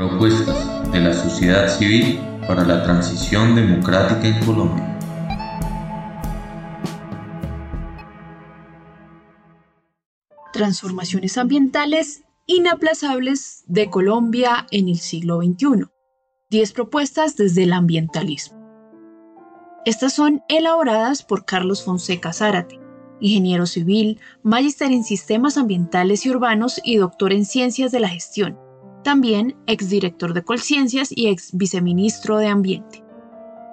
Propuestas de la sociedad civil para la transición democrática en Colombia. Transformaciones ambientales inaplazables de Colombia en el siglo XXI. 10 propuestas desde el ambientalismo. Estas son elaboradas por Carlos Fonseca Zárate, ingeniero civil, magíster en sistemas ambientales y urbanos y doctor en ciencias de la gestión, también exdirector de Colciencias y ex viceministro de Ambiente.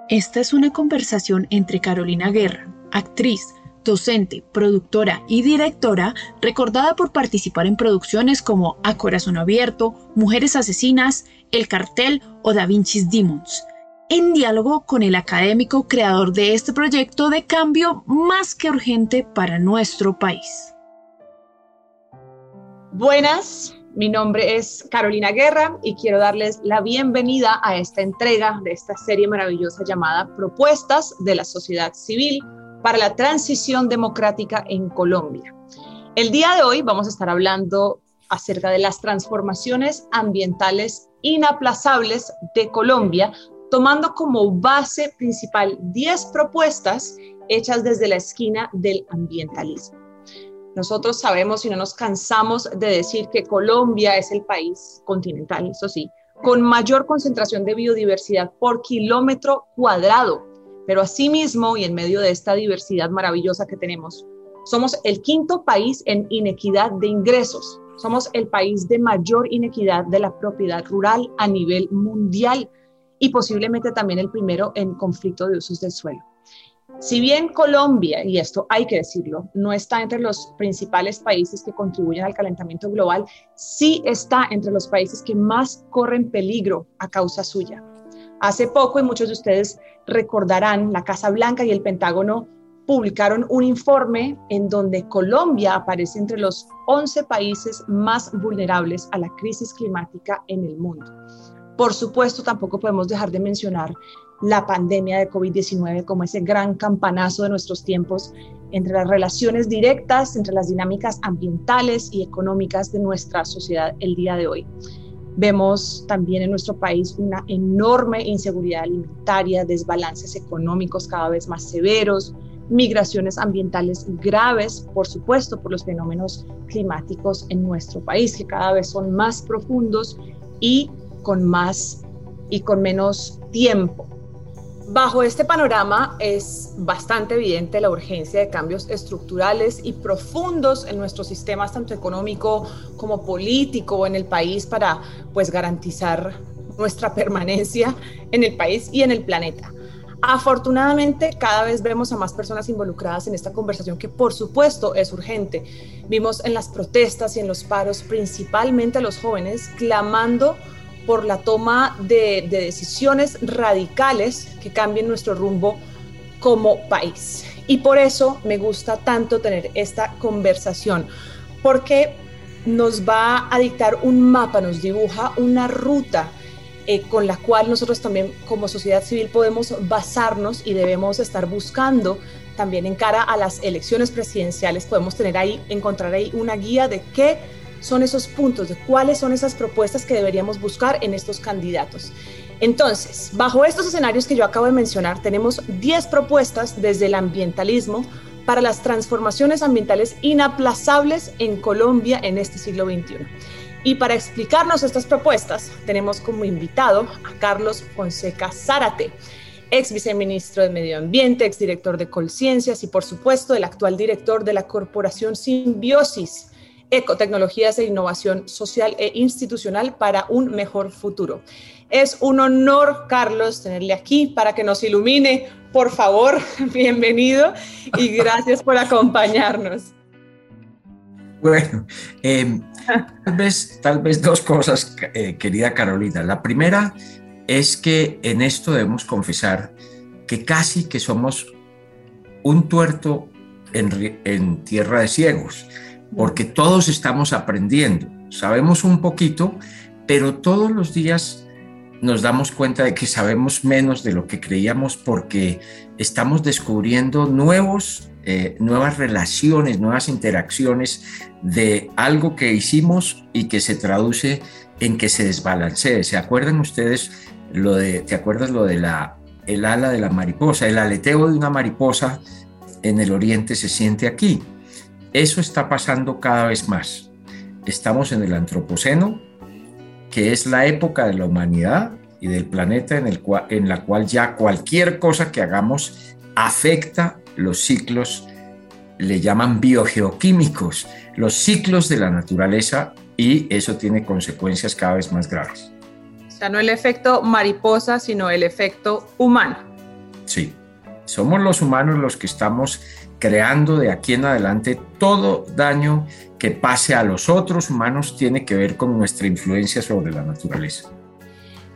Esta es una conversación entre Carolina Guerra, actriz, docente, productora y directora, recordada por participar en producciones como A Corazón Abierto, Mujeres Asesinas, El Cartel o Da Vinci's Demons, en diálogo con el académico creador de este proyecto de cambio más que urgente para nuestro país. Buenas, mi nombre es Carolina Guerra y quiero darles la bienvenida a esta entrega de esta serie maravillosa llamada Propuestas de la Sociedad Civil para la Transición Democrática en Colombia. El día de hoy vamos a estar hablando acerca de las transformaciones ambientales inaplazables de Colombia tomando como base principal 10 propuestas hechas desde la esquina del ambientalismo. Nosotros sabemos y no nos cansamos de decir que Colombia es el país continental, eso sí, con mayor concentración de biodiversidad por kilómetro cuadrado, pero asimismo y en medio de esta diversidad maravillosa que tenemos, somos el quinto país en inequidad de ingresos, somos el país de mayor inequidad de la propiedad rural a nivel mundial y posiblemente también el primero en conflicto de usos del suelo. Si bien Colombia, y esto hay que decirlo, no está entre los principales países que contribuyen al calentamiento global, sí está entre los países que más corren peligro a causa suya. Hace poco, y muchos de ustedes recordarán, la Casa Blanca y el Pentágono publicaron un informe en donde Colombia aparece entre los 11 países más vulnerables a la crisis climática en el mundo. Por supuesto, tampoco podemos dejar de mencionar la pandemia de COVID-19 como ese gran campanazo de nuestros tiempos entre las relaciones directas, entre las dinámicas ambientales y económicas de nuestra sociedad el día de hoy. Vemos también en nuestro país una enorme inseguridad alimentaria, desbalances económicos cada vez más severos, migraciones ambientales graves, por supuesto, por los fenómenos climáticos en nuestro país, que cada vez son más profundos y con más y con menos tiempo. Bajo este panorama es bastante evidente la urgencia de cambios estructurales y profundos en nuestros sistemas, tanto económico como político en el país, para pues garantizar nuestra permanencia en el país y en el planeta. Afortunadamente, cada vez vemos a más personas involucradas en esta conversación que por supuesto es urgente. Vimos en las protestas y en los paros principalmente a los jóvenes clamando por la toma de, decisiones radicales que cambien nuestro rumbo como país. Y por eso me gusta tanto tener esta conversación, porque nos va a dictar un mapa, nos dibuja una ruta eh, con la cual nosotros también como sociedad civil podemos basarnos y debemos estar buscando también en cara a las elecciones presidenciales, podemos tener ahí, encontrar ahí una guía de qué son esos puntos, de cuáles son esas propuestas que deberíamos buscar en estos candidatos. Entonces, bajo estos escenarios que yo acabo de mencionar, tenemos 10 propuestas desde el ambientalismo para las transformaciones ambientales inaplazables en Colombia en este siglo XXI. Y para explicarnos estas propuestas, tenemos como invitado a Carlos Fonseca Zárate, ex viceministro de Medio Ambiente, ex director de Colciencias y por supuesto el actual director de la Corporación Simbiosis, ecotecnologías e innovación social e institucional para un mejor futuro. Es un honor, Carlos, tenerle aquí para que nos ilumine. Por favor, bienvenido y gracias por acompañarnos. Bueno, em, tal, vez, tal vez dos cosas, eh, querida Carolina. La primera es que en esto debemos confesar que casi que somos un tuerto en tierra de ciegos porque todos estamos aprendiendo, sabemos un poquito, pero todos los días nos damos cuenta de que sabemos menos de lo que creíamos porque estamos descubriendo nuevos, eh, nuevas relaciones, nuevas interacciones de algo que hicimos y que se traduce en que se desbalancee. ¿Se acuerdan ustedes lo de, te acuerdas lo de la, el ala de la mariposa? El aleteo de una mariposa en el oriente se siente aquí. Eso está pasando cada vez más. Estamos en el antropoceno, que es la época de la humanidad y del planeta en, el cual, en la cual ya cualquier cosa que hagamos afecta los ciclos, le llaman biogeoquímicos, los ciclos de la naturaleza y eso tiene consecuencias cada vez más graves. O sea, no el efecto mariposa, sino el efecto humano. Sí, somos los humanos los que estamos creando de aquí en adelante todo daño que pase a los otros humanos tiene que ver con nuestra influencia sobre la naturaleza.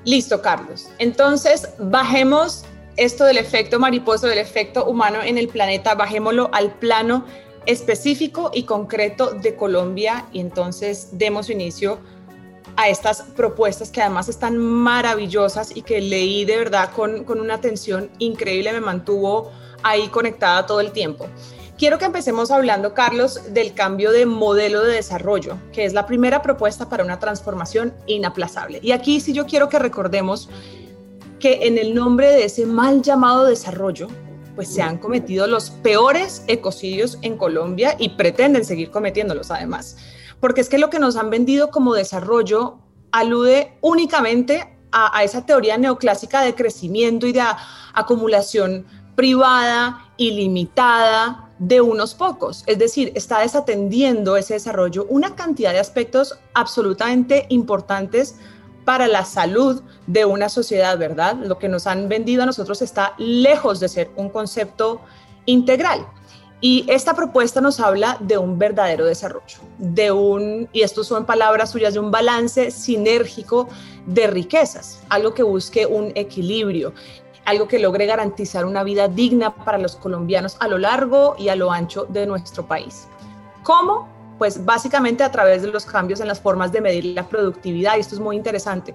Listo, Carlos. Entonces, bajemos esto del efecto mariposa, del efecto humano en el planeta, bajémoslo al plano específico y concreto de Colombia y entonces demos inicio a estas propuestas que además están maravillosas y que leí de verdad con, con una atención increíble, me mantuvo ahí conectada todo el tiempo. Quiero que empecemos hablando, Carlos, del cambio de modelo de desarrollo, que es la primera propuesta para una transformación inaplazable. Y aquí sí yo quiero que recordemos que en el nombre de ese mal llamado desarrollo, pues se han cometido los peores ecocidios en Colombia y pretenden seguir cometiéndolos además. Porque es que lo que nos han vendido como desarrollo alude únicamente a, esa teoría neoclásica de crecimiento y de acumulación privada, ilimitada, de unos pocos. Es decir, está desatendiendo ese desarrollo una cantidad de aspectos absolutamente importantes para la salud de una sociedad, ¿verdad? Lo que nos han vendido a nosotros está lejos de ser un concepto integral. Y esta propuesta nos habla de un verdadero desarrollo, de un, y esto son palabras suyas, de un balance sinérgico de riquezas, algo que busque un equilibrio, algo que logre garantizar una vida digna para los colombianos a lo largo y a lo ancho de nuestro país. ¿Cómo? Pues básicamente a través de los cambios en las formas de medir la productividad, y esto es muy interesante,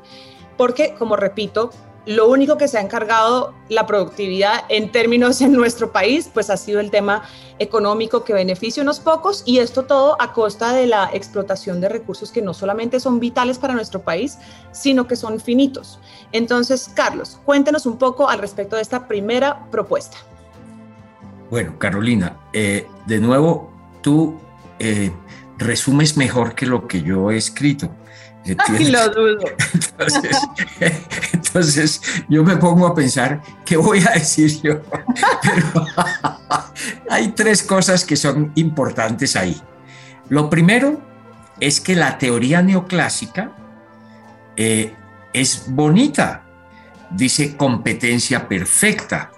porque, como repito, lo único que se ha encargado la productividad en términos en nuestro país, pues ha sido el tema económico que beneficia a unos pocos y esto todo a costa de la explotación de recursos que no solamente son vitales para nuestro país, sino que son finitos. Entonces, Carlos, cuéntenos un poco al respecto de esta primera propuesta. Bueno, Carolina, eh, de nuevo, tú eh, resumes mejor que lo que yo he escrito. lo dudo. Entonces, yo me pongo a pensar, ¿qué voy a decir yo? Pero hay tres cosas que son importantes ahí. Lo primero es que la teoría neoclásica eh, es bonita. Dice competencia perfecta,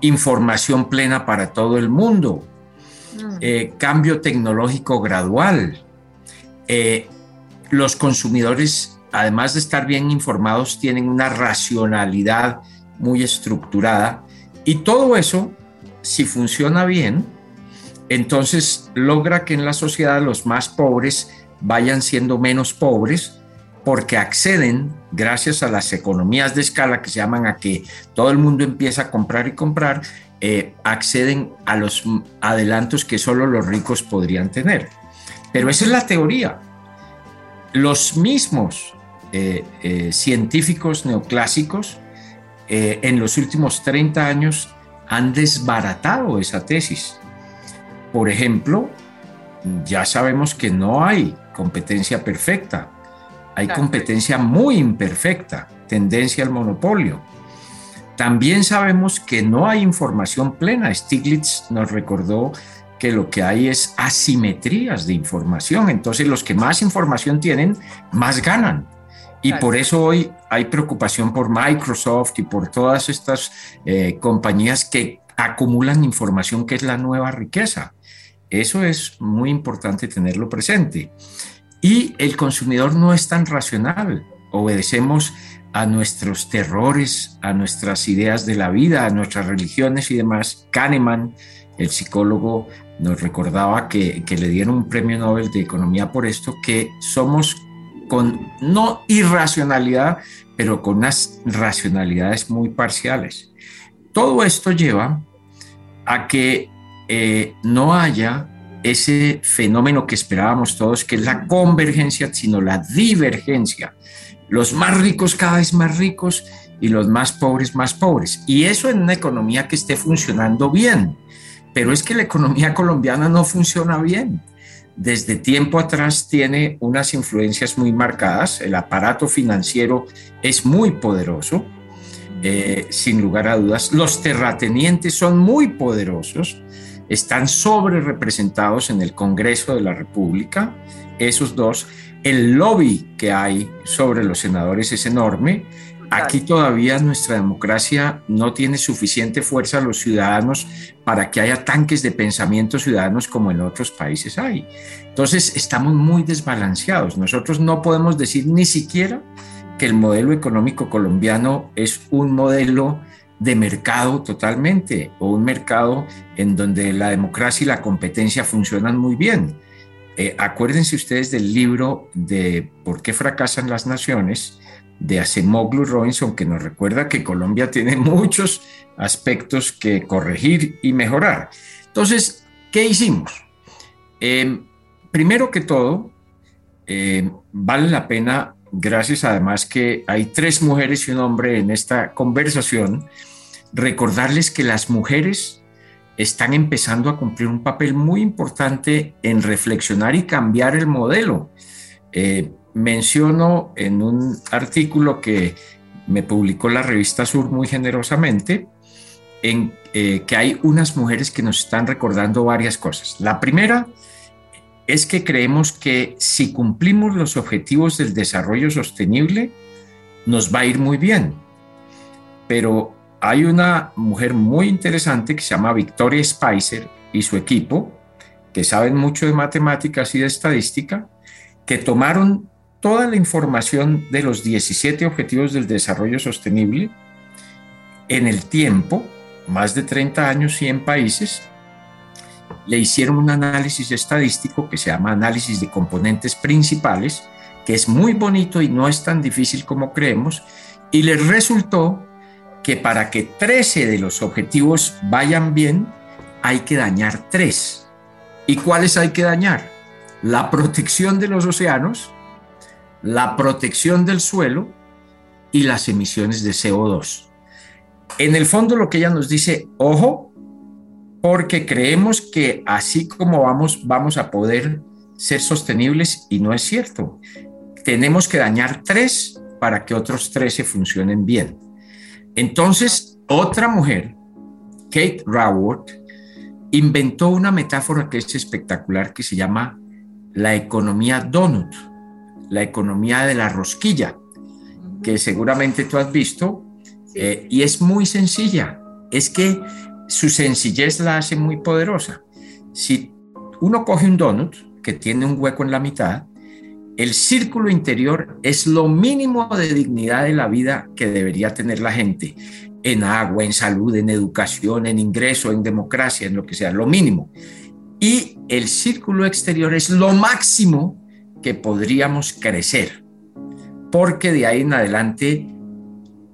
información plena para todo el mundo, mm. eh, cambio tecnológico gradual, eh, los consumidores, además de estar bien informados, tienen una racionalidad muy estructurada y todo eso, si funciona bien, entonces logra que en la sociedad los más pobres vayan siendo menos pobres porque acceden, gracias a las economías de escala que se llaman a que todo el mundo empieza a comprar y comprar, eh, acceden a los adelantos que solo los ricos podrían tener. Pero esa es la teoría los mismos eh, eh, científicos neoclásicos eh, en los últimos 30 años han desbaratado esa tesis. Por ejemplo, ya sabemos que no hay competencia perfecta, hay competencia muy imperfecta, tendencia al monopolio. También sabemos que no hay información plena. Stiglitz nos recordó que lo que hay es asimetrías de información. Entonces los que más información tienen, más ganan. Y por eso hoy hay preocupación por Microsoft y por todas estas eh, compañías que acumulan información que es la nueva riqueza. Eso es muy importante tenerlo presente. Y el consumidor no es tan racional. Obedecemos a nuestros terrores, a nuestras ideas de la vida, a nuestras religiones y demás. Kahneman, el psicólogo, nos recordaba que, le dieron un premio Nobel de Economía por esto, que somos con no irracionalidad, pero con unas racionalidades muy parciales. Todo esto lleva a que eh, no haya ese fenómeno que esperábamos todos, que es la convergencia, sino la divergencia. Los más ricos cada vez más ricos y los más pobres más pobres. Y eso en una economía que esté funcionando bien. Pero es que la economía colombiana no funciona bien. Desde tiempo atrás tiene unas influencias muy marcadas. El aparato financiero es muy poderoso, eh, sin lugar a dudas. Los terratenientes son muy poderosos están sobre representados en el Congreso de la República, esos dos. El lobby que hay sobre los senadores es enorme. Aquí todavía nuestra democracia no tiene suficiente fuerza a los ciudadanos para que haya tanques de pensamiento ciudadanos como en otros países hay. Entonces estamos muy desbalanceados. Nosotros no podemos decir ni siquiera que el modelo económico colombiano es un modelo de mercado totalmente, o un mercado en donde la democracia y la competencia funcionan muy bien. Eh, acuérdense ustedes del libro de ¿Por qué fracasan las naciones? De Acemoglu Robinson, que nos recuerda que Colombia tiene muchos aspectos que corregir y mejorar. Entonces, ¿qué hicimos? Eh, primero que todo, eh, vale la pena, gracias además que hay tres mujeres y un hombre en esta conversación, recordarles que las mujeres están empezando a cumplir un papel muy importante en reflexionar y cambiar el modelo. Eh, menciono en un artículo que me publicó la revista Sur muy generosamente, en eh, que hay unas mujeres que nos están recordando varias cosas. La primera es que creemos que si cumplimos los objetivos del desarrollo sostenible, nos va a ir muy bien. Pero hay una mujer muy interesante que se llama Victoria Spicer y su equipo, que saben mucho de matemáticas y de estadística, que tomaron toda la información de los 17 Objetivos del Desarrollo Sostenible en el tiempo, más de 30 años y en países, le hicieron un análisis estadístico que se llama análisis de componentes principales, que es muy bonito y no es tan difícil como creemos, y les resultó que para que 13 de los objetivos vayan bien, hay que dañar tres. ¿Y cuáles hay que dañar? La protección de los océanos, la protección del suelo y las emisiones de CO2. En el fondo lo que ella nos dice, ojo, porque creemos que así como vamos, vamos a poder ser sostenibles y no es cierto. Tenemos que dañar tres para que otros 13 funcionen bien. Entonces, otra mujer, Kate Raworth, inventó una metáfora que es espectacular que se llama la economía donut, la economía de la rosquilla, que seguramente tú has visto, eh, y es muy sencilla. Es que su sencillez la hace muy poderosa. Si uno coge un donut que tiene un hueco en la mitad, el círculo interior es lo mínimo de dignidad de la vida que debería tener la gente, en agua, en salud, en educación, en ingreso, en democracia, en lo que sea, lo mínimo. Y el círculo exterior es lo máximo que podríamos crecer, porque de ahí en adelante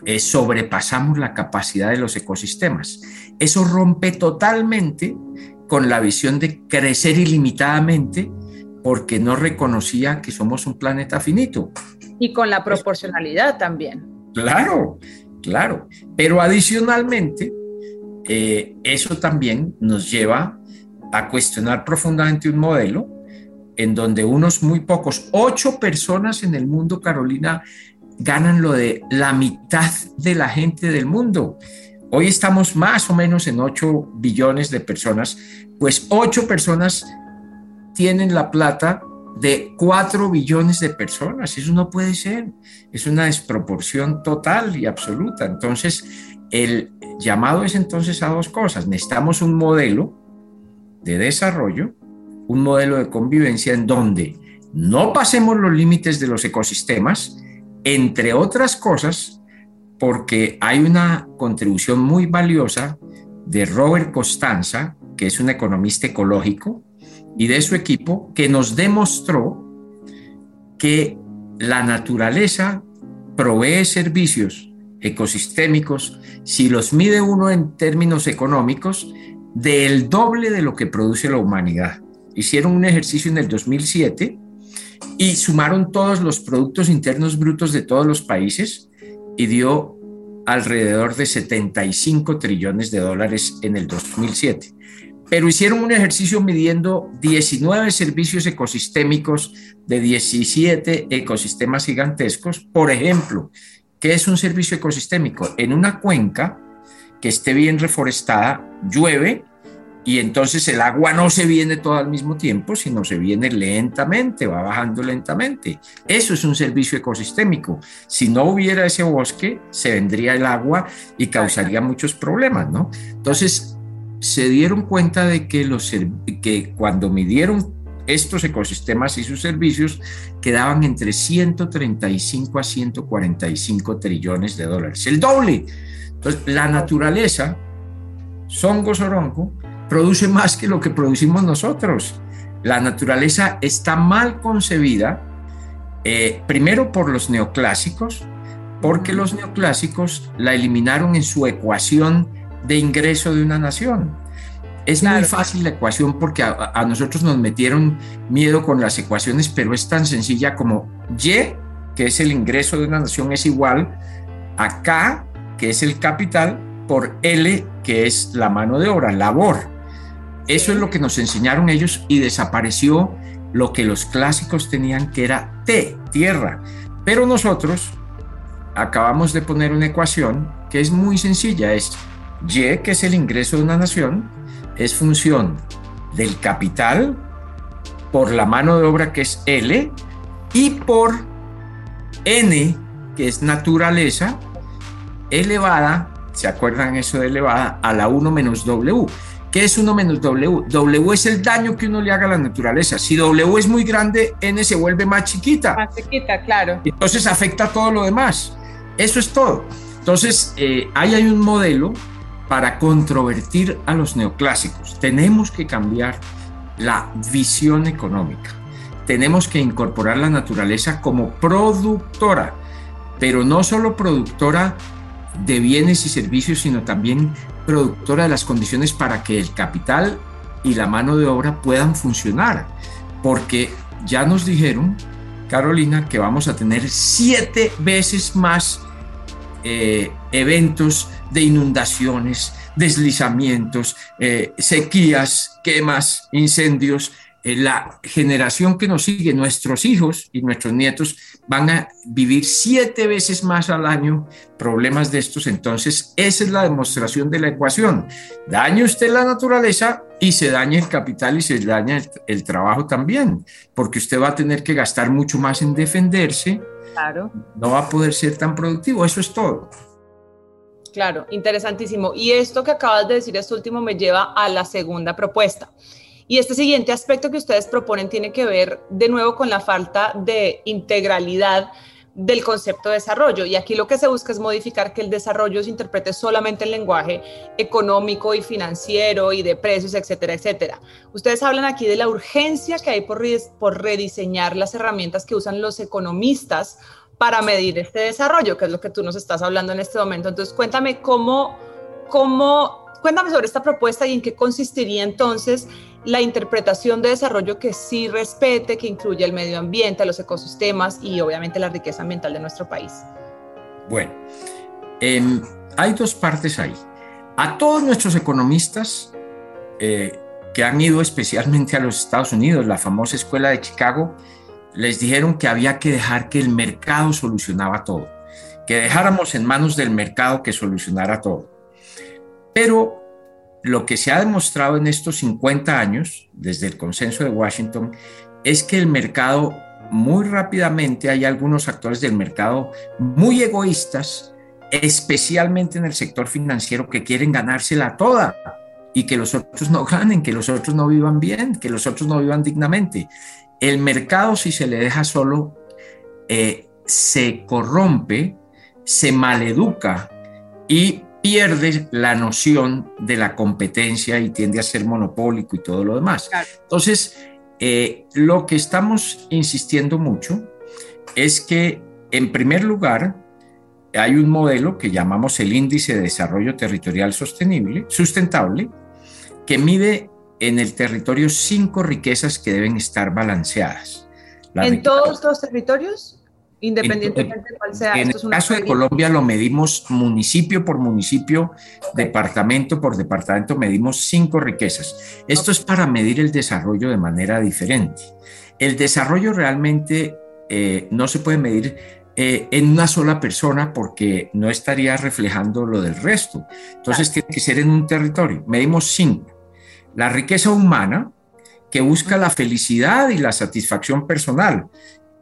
eh, sobrepasamos la capacidad de los ecosistemas. Eso rompe totalmente con la visión de crecer ilimitadamente porque no reconocía que somos un planeta finito. Y con la proporcionalidad también. Claro, claro. Pero adicionalmente, eh, eso también nos lleva a cuestionar profundamente un modelo en donde unos muy pocos, ocho personas en el mundo, Carolina, ganan lo de la mitad de la gente del mundo. Hoy estamos más o menos en 8 billones de personas, pues ocho personas tienen la plata de 4 billones de personas. Eso no puede ser. Es una desproporción total y absoluta. Entonces, el llamado es entonces a dos cosas. Necesitamos un modelo de desarrollo, un modelo de convivencia en donde no pasemos los límites de los ecosistemas, entre otras cosas, porque hay una contribución muy valiosa de Robert Costanza, que es un economista ecológico, y de su equipo que nos demostró que la naturaleza provee servicios ecosistémicos, si los mide uno en términos económicos, del doble de lo que produce la humanidad. Hicieron un ejercicio en el 2007 y sumaron todos los productos internos brutos de todos los países y dio alrededor de 75 trillones de dólares en el 2007. Pero hicieron un ejercicio midiendo 19 servicios ecosistémicos de 17 ecosistemas gigantescos. Por ejemplo, ¿qué es un servicio ecosistémico? En una cuenca que esté bien reforestada, llueve y entonces el agua no se viene todo al mismo tiempo, sino se viene lentamente, va bajando lentamente. Eso es un servicio ecosistémico. Si no hubiera ese bosque, se vendría el agua y causaría muchos problemas, ¿no? Entonces, se dieron cuenta de que, los, que cuando midieron estos ecosistemas y sus servicios quedaban entre 135 a 145 trillones de dólares, el doble. Entonces, la naturaleza, Songo Sorongo, produce más que lo que producimos nosotros. La naturaleza está mal concebida, eh, primero por los neoclásicos, porque los neoclásicos la eliminaron en su ecuación de ingreso de una nación. Es muy fácil la ecuación porque a, a, nosotros nos metieron miedo con las ecuaciones, pero es tan sencilla como Y, que es el ingreso de una nación, es igual a K, que es el capital, por L, que es la mano de obra, labor. Eso es lo que nos enseñaron ellos y desapareció lo que los clásicos tenían, que era T, tierra. Pero nosotros acabamos de poner una ecuación que es muy sencilla, es Y, que es el ingreso de una nación, es función del capital por la mano de obra que es L y por N, que es naturaleza, elevada, ¿se acuerdan eso de elevada? A la 1 menos W. ¿Qué es 1 menos W? W es el daño que uno le haga a la naturaleza. Si W es muy grande, N se vuelve más chiquita. Más chiquita, claro. Entonces afecta a todo lo demás. Eso es todo. Entonces, eh, ahí hay un modelo para controvertir a los neoclásicos. Tenemos que cambiar la visión económica. Tenemos que incorporar la naturaleza como productora, pero no solo productora de bienes y servicios, sino también productora de las condiciones para que el capital y la mano de obra puedan funcionar. Porque ya nos dijeron, Carolina, que vamos a tener siete veces más eh, eventos de inundaciones, deslizamientos, eh, sequías, quemas, incendios, eh, la generación que nos sigue, nuestros hijos y nuestros nietos, van a vivir siete veces más al año problemas de estos. Entonces, esa es la demostración de la ecuación. Daña usted la naturaleza y se daña el capital y se daña el, el trabajo también, porque usted va a tener que gastar mucho más en defenderse. Claro. No va a poder ser tan productivo. Eso es todo. Claro, interesantísimo. Y esto que acabas de decir, esto último, me lleva a la segunda propuesta. Y este siguiente aspecto que ustedes proponen tiene que ver de nuevo con la falta de integralidad del concepto de desarrollo. Y aquí lo que se busca es modificar que el desarrollo se interprete solamente en lenguaje económico y financiero y de precios, etcétera, etcétera. Ustedes hablan aquí de la urgencia que hay por, por rediseñar las herramientas que usan los economistas para medir este desarrollo, que es lo que tú nos estás hablando en este momento. Entonces, cuéntame cómo, cómo, cuéntame sobre esta propuesta y en qué consistiría entonces la interpretación de desarrollo que sí respete, que incluya el medio ambiente, los ecosistemas y obviamente la riqueza ambiental de nuestro país. Bueno, hay dos partes ahí. A todos nuestros economistas eh, que han ido especialmente a los Estados Unidos, la famosa escuela de Chicago, les dijeron que había que dejar que el mercado solucionaba todo, que dejáramos en manos del mercado que solucionara todo. Pero lo que se ha demostrado en estos 50 años, desde el consenso de Washington, es que el mercado, muy rápidamente, hay algunos actores del mercado muy egoístas, especialmente en el sector financiero, que quieren ganársela toda y que los otros no ganen, que los otros no vivan bien, que los otros no vivan dignamente. El mercado, si se le deja solo, eh, se corrompe, se maleduca y pierde la noción de la competencia y tiende a ser monopólico y todo lo demás. Entonces, eh, lo que estamos insistiendo mucho es que, en primer lugar, hay un modelo que llamamos el Índice de Desarrollo Territorial Sostenible, Sustentable, que mide en el territorio cinco riquezas que deben estar balanceadas. ¿En todos los territorios? Independientemente de cuál sea. En el caso de Colombia lo medimos municipio por municipio, departamento por departamento, medimos cinco riquezas. Esto es para medir el desarrollo de manera diferente. El desarrollo realmente eh, no se puede medir eh, en una sola persona porque no estaría reflejando lo del resto. Entonces tiene que ser en un territorio. Medimos cinco. La riqueza humana, que busca la felicidad y la satisfacción personal.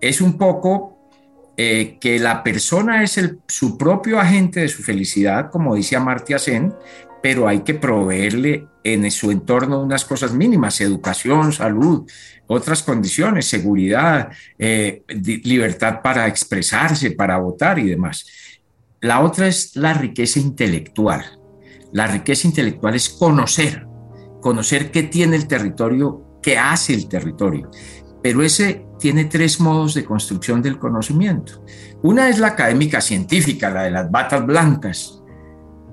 Es un poco eh, que la persona es su propio agente de su felicidad, como dice Amartya Sen, pero hay que proveerle en su entorno unas cosas mínimas, educación, salud, otras condiciones, seguridad, eh, libertad para expresarse, para votar y demás. La otra es la riqueza intelectual. La riqueza intelectual es conocer, conocer qué tiene el territorio, qué hace el territorio. Pero ese tiene tres modos de construcción del conocimiento. Una es la académica científica, la de las batas blancas.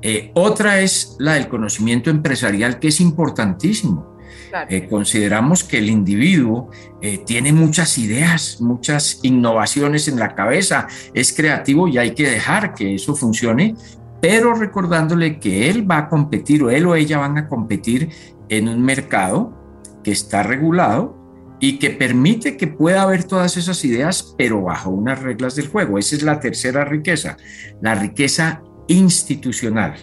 Eh, otra es la del conocimiento empresarial, que es importantísimo. Eh, consideramos que el individuo eh, tiene muchas ideas, muchas innovaciones en la cabeza, es creativo y hay que dejar que eso funcione, pero recordándole que él va a competir o él o ella van a competir en un mercado que está regulado y que permite que pueda haber todas esas ideas, pero bajo unas reglas del juego. Esa es la tercera riqueza, la riqueza institucional.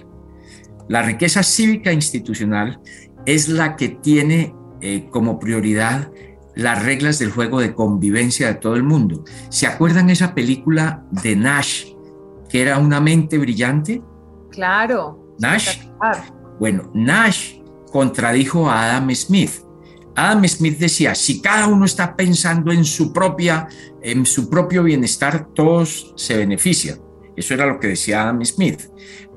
La riqueza cívica institucional es la que tiene eh, como prioridad las reglas del juego de convivencia de todo el mundo. ¿Se acuerdan esa película de Nash, que era una mente brillante? Claro. Nash. Bueno, Nash contradijo a Adam Smith. Adam Smith decía, si cada uno está pensando en su propia en su propio bienestar, todos se benefician. Eso era lo que decía Adam Smith.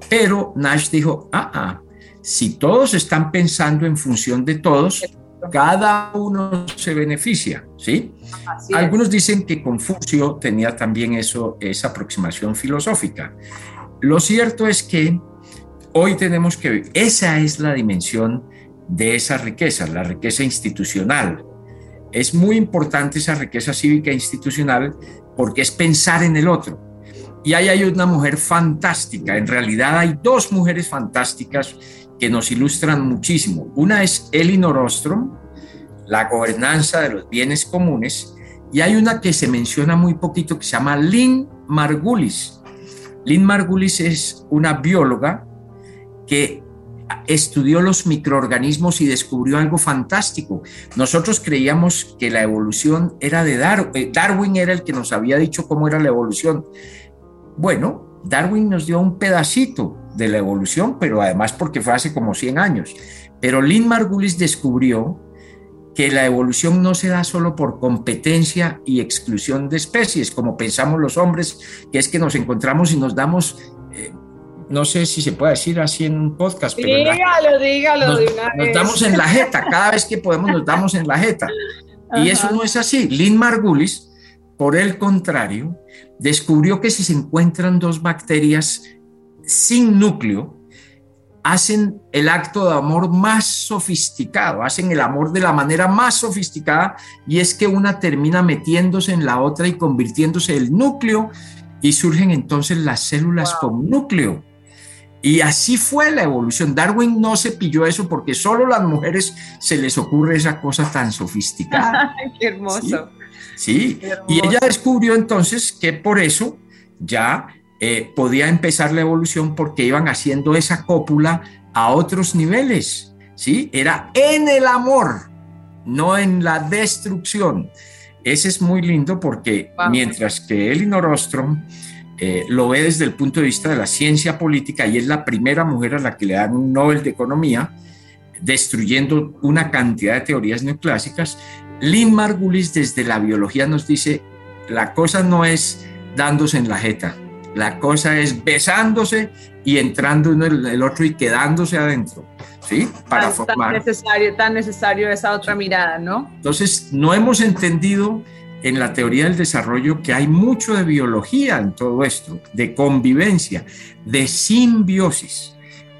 Pero Nash dijo, ah, ah, si todos están pensando en función de todos, cada uno se beneficia, ¿sí? Algunos dicen que Confucio tenía también eso, esa aproximación filosófica. Lo cierto es que Hoy tenemos que ver, esa es la dimensión de esa riqueza, la riqueza institucional. Es muy importante esa riqueza cívica e institucional porque es pensar en el otro. Y ahí hay una mujer fantástica, en realidad hay dos mujeres fantásticas que nos ilustran muchísimo. Una es Elinor Ostrom, la gobernanza de los bienes comunes, y hay una que se menciona muy poquito que se llama Lynn Margulis. Lynn Margulis es una bióloga que estudió los microorganismos y descubrió algo fantástico. Nosotros creíamos que la evolución era de Darwin. Eh, Darwin era el que nos había dicho cómo era la evolución. Bueno, Darwin nos dio un pedacito de la evolución, pero además porque fue hace como 100 años. Pero Lynn Margulis descubrió que la evolución no se da solo por competencia y exclusión de especies, como pensamos los hombres, que es que nos encontramos y nos damos no sé si se puede decir así en un podcast, pero dígalo, dígalo nos, nos damos en la jeta, cada vez que podemos nos damos en la jeta. Y eso no es así. Lynn Margulis, por el contrario, descubrió que si se encuentran dos bacterias sin núcleo, hacen el acto de amor más sofisticado, hacen el amor de la manera más sofisticada y es que una termina metiéndose en la otra y convirtiéndose el núcleo y surgen entonces las células con núcleo. Y así fue la evolución. Darwin no se pilló eso porque solo las mujeres se les ocurre esa cosa tan sofisticada. Qué hermoso. Sí, y ella descubrió entonces que por eso ya eh, podía empezar la evolución porque iban haciendo esa cópula a otros niveles. ¿sí? Era en el amor, no en la destrucción. Ese es muy lindo porque mientras que Elinor Ostrom eh, lo ve desde el punto de vista de la ciencia política y es la primera mujer a la que le dan un Nobel de Economía, destruyendo una cantidad de teorías neoclásicas. Lynn Margulis desde la biología nos dice, la cosa no es dándose en la jeta, la cosa es besándose y entrando en el, otro y quedándose adentro, ¿sí? Para formar. Tan necesario, tan necesario esa otra mirada, ¿no? Entonces, no hemos entendido en la teoría del desarrollo que hay mucho de biología en todo esto, de convivencia, de simbiosis.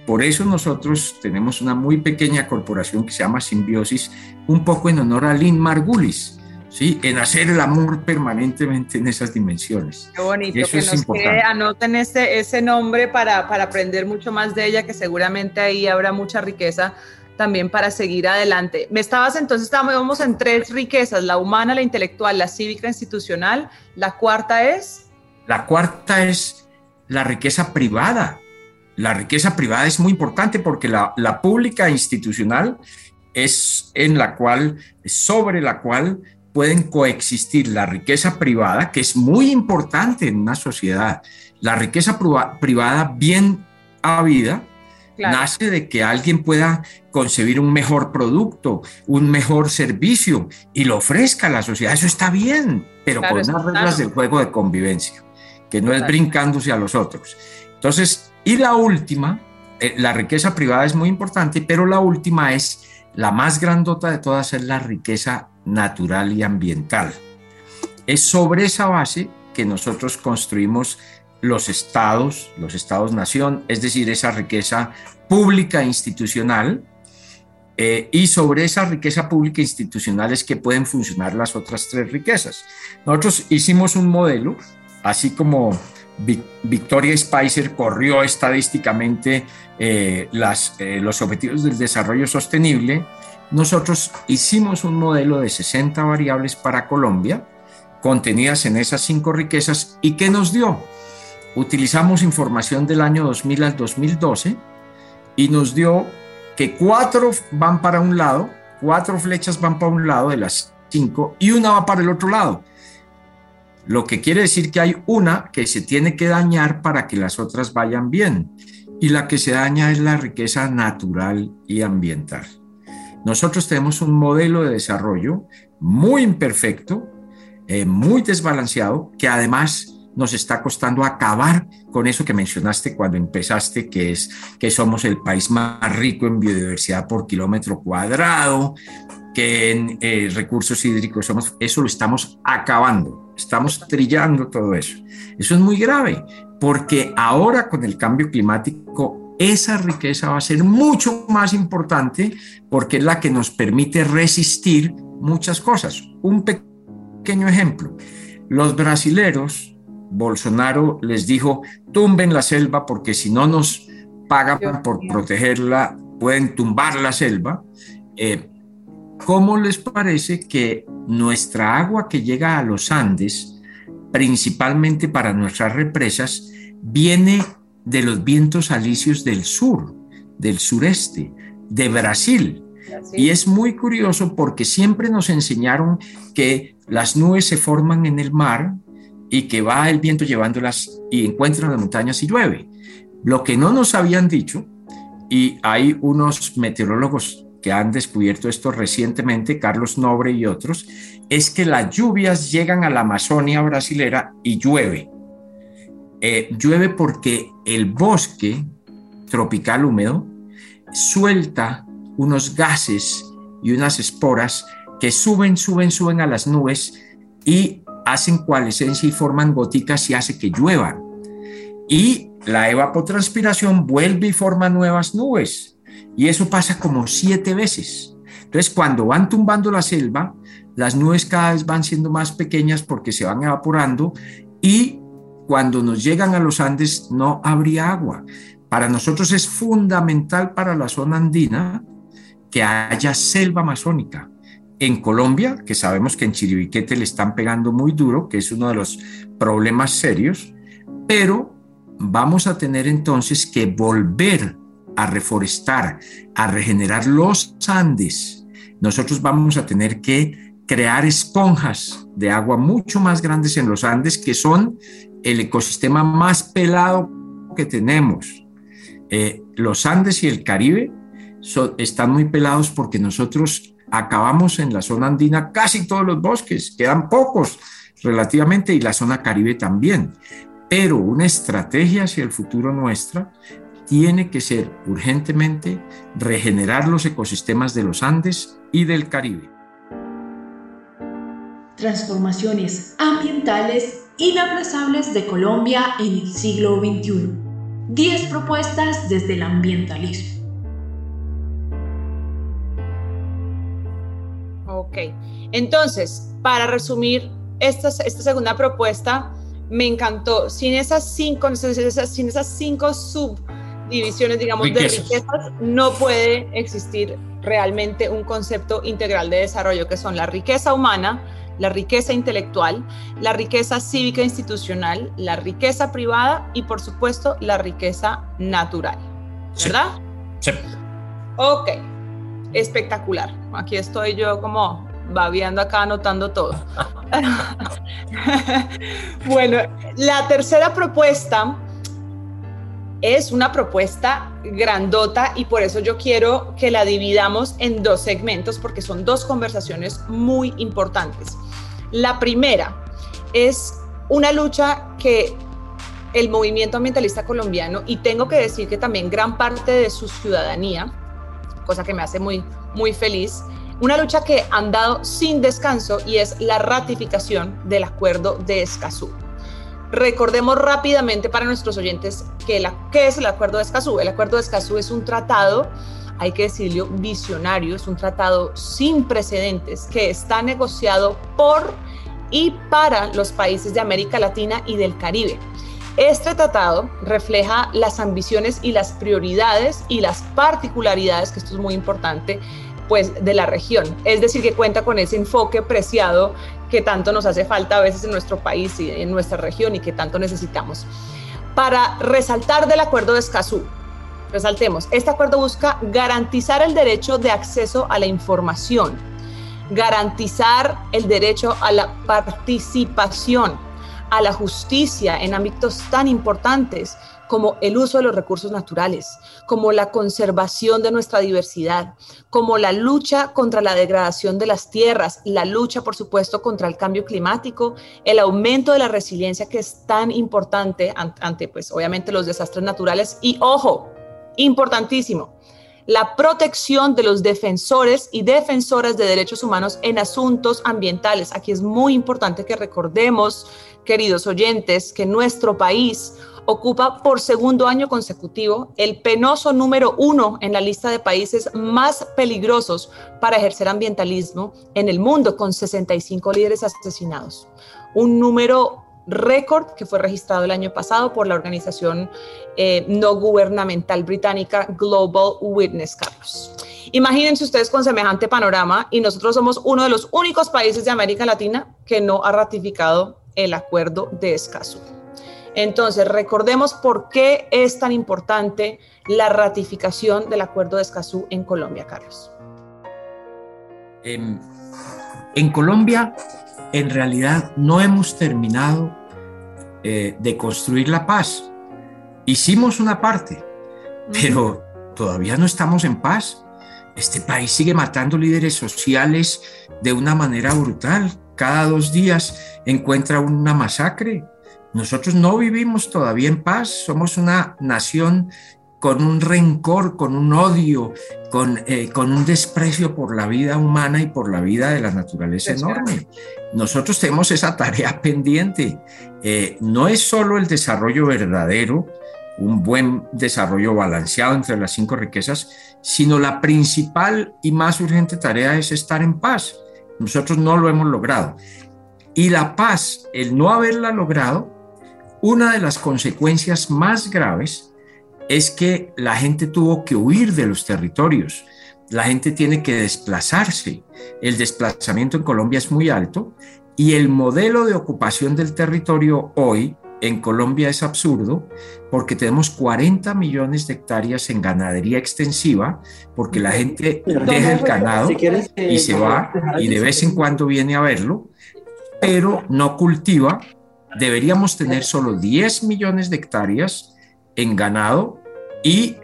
Por eso nosotros tenemos una muy pequeña corporación que se llama Simbiosis, un poco en honor a Lynn Margulis, ¿sí? en hacer el amor permanentemente en esas dimensiones. Qué bonito Eso que es nos importante. anoten ese, ese nombre para, para aprender mucho más de ella, que seguramente ahí habrá mucha riqueza también para seguir adelante. Me estabas entonces, estábamos en tres riquezas, la humana, la intelectual, la cívica, institucional. La cuarta es... La cuarta es la riqueza privada. La riqueza privada es muy importante porque la, la pública institucional es en la cual, sobre la cual pueden coexistir la riqueza privada, que es muy importante en una sociedad, la riqueza privada bien habida, nace de que alguien pueda concebir un mejor producto, un mejor servicio y lo ofrezca a la sociedad. Eso está bien, pero con unas reglas del juego de convivencia, que no es brincándose a los otros. Entonces, y la última, eh, la riqueza privada es muy importante, pero la última es la más grandota de todas, es la riqueza natural y ambiental. Es sobre esa base que nosotros construimos los estados, los estados-nación, es decir, esa riqueza pública e institucional, eh, y sobre esa riqueza pública e institucional es que pueden funcionar las otras tres riquezas. Nosotros hicimos un modelo, así como Victoria Spicer corrió estadísticamente eh, las, eh, los objetivos del desarrollo sostenible, nosotros hicimos un modelo de 60 variables para Colombia, contenidas en esas cinco riquezas, y que nos dio utilizamos información del año 2000 al 2012 y nos dio que cuatro van para un lado, cuatro flechas van para un lado de las cinco y una va para el otro lado. Lo que quiere decir que hay una que se tiene que dañar para que las otras vayan bien. Y la que se daña es la riqueza natural y ambiental. Nosotros tenemos un modelo de desarrollo muy imperfecto, eh, muy desbalanceado, que además nos está costando acabar con eso que mencionaste cuando empezaste, que es que somos el país más rico en biodiversidad por kilómetro cuadrado, que en eh, recursos hídricos somos, eso lo estamos acabando, estamos trillando todo eso. Eso es muy grave, porque ahora con el cambio climático esa riqueza va a ser mucho más importante porque es la que nos permite resistir muchas cosas. Un pequeño ejemplo, los brasileros Bolsonaro les dijo, tumben la selva porque si no nos pagan por protegerla, pueden tumbar la selva. Eh, ¿Cómo les parece que nuestra agua que llega a los Andes, principalmente para nuestras represas, viene de los vientos alisios del sur, del sureste, de Brasil? Y es muy curioso porque siempre nos enseñaron que las nubes se forman en el mar, y que va el viento llevándolas y encuentran las montañas y llueve. Lo que no nos habían dicho, y hay unos meteorólogos que han descubierto esto recientemente, Carlos Nobre y otros, es que las lluvias llegan a la Amazonia brasilera y llueve. Eh, llueve porque el bosque tropical húmedo suelta unos gases y unas esporas que suben, suben, suben a las nubes y hacen coalescencia y forman goticas y hace que llueva. Y la evapotranspiración vuelve y forma nuevas nubes. Y eso pasa como siete veces. Entonces, cuando van tumbando la selva, las nubes cada vez van siendo más pequeñas porque se van evaporando y cuando nos llegan a los Andes no habría agua. Para nosotros es fundamental para la zona andina que haya selva amazónica en Colombia, que sabemos que en Chiribiquete le están pegando muy duro, que es uno de los problemas serios, pero vamos a tener entonces que volver a reforestar, a regenerar los Andes. Nosotros vamos a tener que crear esponjas de agua mucho más grandes en los Andes, que son el ecosistema más pelado que tenemos. Eh, los Andes y el Caribe están muy pelados porque nosotros acabamos en la zona andina casi todos los bosques, quedan pocos relativamente y la zona caribe también. Pero una estrategia hacia el futuro nuestra tiene que ser urgentemente regenerar los ecosistemas de los Andes y del Caribe. Transformaciones ambientales inaplazables de Colombia en el siglo XXI. 10 propuestas desde el ambientalismo. Ok, entonces, para resumir esta, esta segunda propuesta, me encantó. Sin esas cinco, sin esas cinco subdivisiones, digamos, de riquezas, no puede existir realmente un concepto integral de desarrollo, que son la riqueza humana, la riqueza intelectual, la riqueza cívica institucional, la riqueza privada y, por supuesto, la riqueza natural. ¿Verdad? Sí. Ok, espectacular. Aquí estoy yo como babiando acá anotando todo. bueno, la tercera propuesta es una propuesta grandota y por eso yo quiero que la dividamos en dos segmentos porque son dos conversaciones muy importantes. La primera es una lucha que el movimiento ambientalista colombiano y tengo que decir que también gran parte de su ciudadanía, cosa que me hace muy muy feliz, una lucha que han dado sin descanso y es la ratificación del acuerdo de Escazú. Recordemos rápidamente para nuestros oyentes qué es el acuerdo de Escazú. El acuerdo de Escazú es un tratado, hay que decirlo, visionario, es un tratado sin precedentes que está negociado por y para los países de América Latina y del Caribe. Este tratado refleja las ambiciones y las prioridades y las particularidades, que esto es muy importante, pues, de la región. Es decir, que cuenta con ese enfoque preciado que tanto nos hace falta a veces en nuestro país y en nuestra región y que tanto necesitamos. Para resaltar del acuerdo de Escazú, resaltemos, este acuerdo busca garantizar el derecho de acceso a la información, garantizar el derecho a la participación, a la justicia en ámbitos tan importantes como el uso de los recursos naturales, como la conservación de nuestra diversidad, como la lucha contra la degradación de las tierras, la lucha, por supuesto, contra el cambio climático, el aumento de la resiliencia que es tan importante ante, pues, obviamente, los desastres naturales. Y, ojo, importantísimo, la protección de los defensores y defensoras de derechos humanos en asuntos ambientales. Aquí es muy importante que recordemos, queridos oyentes, que nuestro país ocupa por segundo año consecutivo el penoso número uno en la lista de países más peligrosos para ejercer ambientalismo en el mundo, con 65 líderes asesinados. Un número récord que fue registrado el año pasado por la organización eh, no gubernamental británica Global Witness, Carlos. Imagínense ustedes con semejante panorama y nosotros somos uno de los únicos países de América Latina que no ha ratificado el acuerdo de Escazú. Entonces, recordemos por qué es tan importante la ratificación del acuerdo de Escazú en Colombia, Carlos. En, en Colombia, en realidad, no hemos terminado eh, de construir la paz. Hicimos una parte, pero todavía no estamos en paz. Este país sigue matando líderes sociales de una manera brutal. Cada dos días encuentra una masacre nosotros no vivimos todavía en paz, somos una nación con un rencor, con un odio, con, eh, con, un desprecio por la vida humana y por la vida de la naturaleza enorme. Nosotros tenemos esa tarea pendiente. Eh, no es solo el desarrollo verdadero, un buen desarrollo balanceado entre las cinco riquezas, sino la principal y más urgente tarea es estar en paz. Nosotros no lo hemos logrado. Y la paz, el no haberla logrado, una de las consecuencias más graves es que la gente tuvo que huir de los territorios. La gente tiene que desplazarse. El desplazamiento en Colombia es muy alto y el modelo de ocupación del territorio hoy en Colombia es absurdo porque tenemos 40 millones de hectáreas en ganadería extensiva porque la gente deja el ganado y se va y de vez en cuando viene a verlo, pero no cultiva deberíamos tener solo 10 millones de hectáreas en ganado y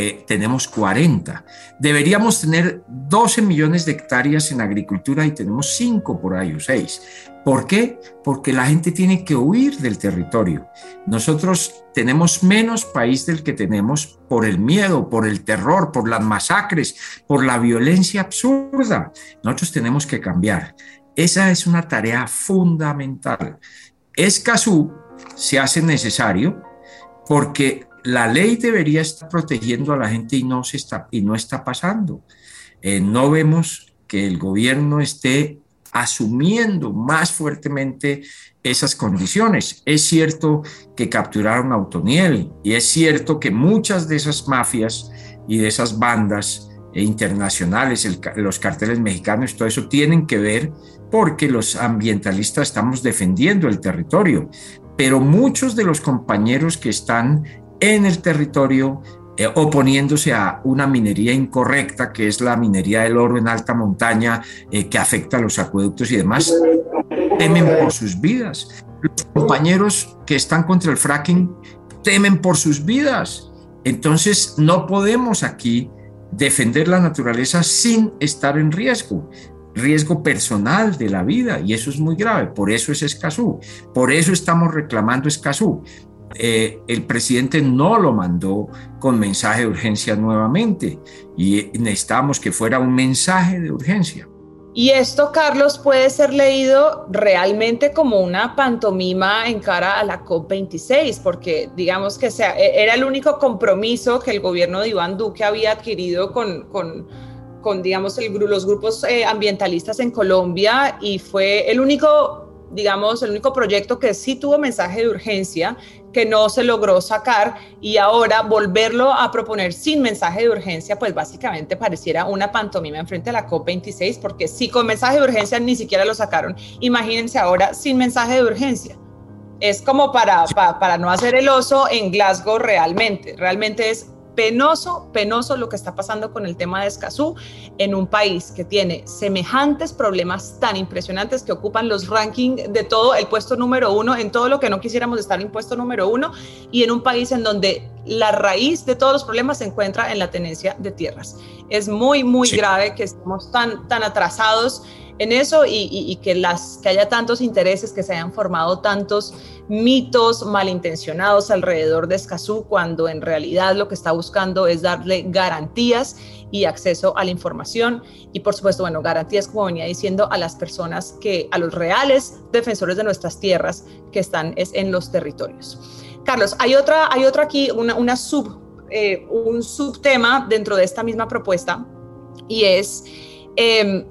eh, tenemos 40. Deberíamos tener 12 millones de hectáreas en agricultura y tenemos 5 por ahí o 6. ¿Por qué? Porque la gente tiene que huir del territorio. Nosotros tenemos menos país del que tenemos por el miedo, por el terror, por las masacres, por la violencia absurda. Nosotros tenemos que cambiar. Esa es una tarea fundamental. Escazú se hace necesario porque la ley debería estar protegiendo a la gente y no, se está, y no está pasando. Eh, no vemos que el gobierno esté asumiendo más fuertemente esas condiciones. Es cierto que capturaron a Autoniel y es cierto que muchas de esas mafias y de esas bandas internacionales, los carteles mexicanos, todo eso tienen que ver porque los ambientalistas estamos defendiendo el territorio, pero muchos de los compañeros que están en el territorio eh, oponiéndose a una minería incorrecta, que es la minería del oro en alta montaña, eh, que afecta a los acueductos y demás, temen por sus vidas. Los compañeros que están contra el fracking temen por sus vidas. Entonces, no podemos aquí defender la naturaleza sin estar en riesgo riesgo personal de la vida y eso es muy grave, por eso es Escazú, por eso estamos reclamando Escazú. Eh, el presidente no lo mandó con mensaje de urgencia nuevamente y necesitamos que fuera un mensaje de urgencia. Y esto, Carlos, puede ser leído realmente como una pantomima en cara a la COP26, porque digamos que sea, e-, era el único compromiso que el gobierno de Iván Duque había adquirido con, con, con digamos, los grupos eh, ambientalistas en Colombia y fue el único digamos, el único proyecto que sí tuvo mensaje de urgencia, que no se logró sacar y ahora volverlo a proponer sin mensaje de urgencia, pues básicamente pareciera una pantomima en frente a la COP26, porque si con mensaje de urgencia ni siquiera lo sacaron, imagínense ahora sin mensaje de urgencia. Es como para, para no hacer el oso en Glasgow realmente, realmente es penoso, penoso lo que está pasando con el tema de Escazú en un país que tiene semejantes problemas tan impresionantes que ocupan los rankings de todo el puesto número uno en todo lo que no quisiéramos estar en puesto número uno y en un país en donde la raíz de todos los problemas se encuentra en la tenencia de tierras. Es muy, muy grave que estemos tan, tan atrasados en eso y, que, las, que haya tantos intereses, que se hayan formado tantos mitos malintencionados alrededor de Escazú, cuando en realidad lo que está buscando es darle garantías y acceso a la información y por supuesto, bueno, garantías, como venía diciendo, a las personas que, a los reales defensores de nuestras tierras que están es, en los territorios. Carlos, hay otra, hay otra aquí, una, sub, eh, un subtema dentro de esta misma propuesta y es... Eh,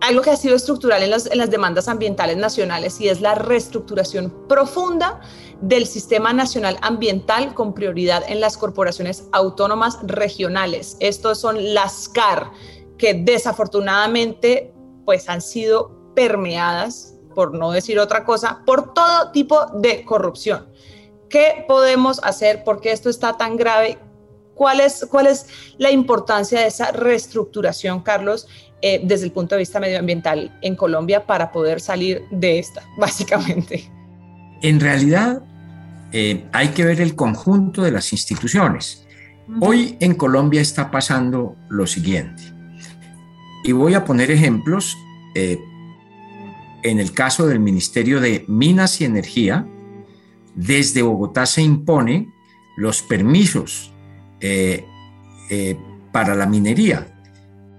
algo que ha sido estructural en las, demandas ambientales nacionales y es la reestructuración profunda del sistema nacional ambiental con prioridad en las corporaciones autónomas regionales. Estos son las CAR, que desafortunadamente pues han sido permeadas, por no decir otra cosa, por todo tipo de corrupción. ¿Qué podemos hacer? porque esto está tan grave? ¿Cuál es, ¿Cuál es la importancia de esa reestructuración, Carlos? Eh, desde el punto de vista medioambiental en Colombia para poder salir de esta, básicamente? En realidad, eh, hay que ver el conjunto de las instituciones. Hoy en Colombia está pasando lo siguiente, y voy a poner ejemplos. Eh, en el caso del Ministerio de Minas y Energía, desde Bogotá se impone los permisos para la minería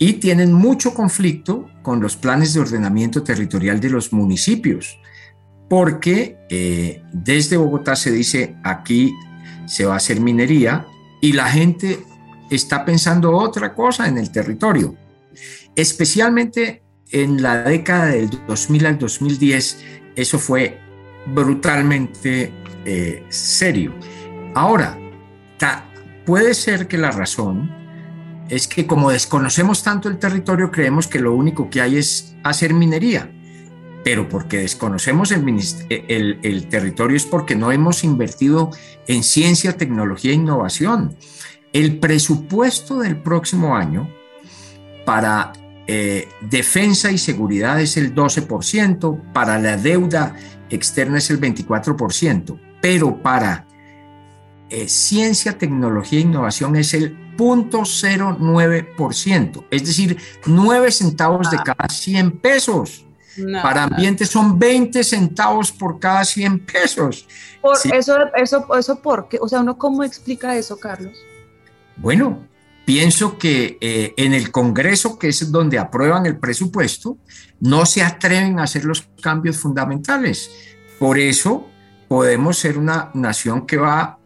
y tienen mucho conflicto con los planes de ordenamiento territorial de los municipios, porque eh, desde Bogotá se dice aquí se va a hacer minería y la gente está pensando otra cosa en el territorio. Especialmente en la década del 2000 al 2010, eso fue brutalmente eh, serio. Ahora, puede ser que la razón es que como desconocemos tanto el territorio, creemos que lo único que hay es hacer minería. Pero porque desconocemos el, el, territorio es porque no hemos invertido en ciencia, tecnología e innovación. El presupuesto del próximo año para eh, defensa y seguridad es el 12%, para la deuda externa es el 24%, pero para eh, ciencia, tecnología e innovación es el 0.09%, es decir, 9 centavos de cada 100 pesos. Para ambientes son 20 centavos por cada 100 pesos. Por eso, eso, eso, ¿por qué? O sea, ¿uno cómo explica eso, Carlos? Bueno, pienso que eh, en el Congreso, que es donde aprueban el presupuesto, no se atreven a hacer los cambios fundamentales. Por eso podemos ser una nación que va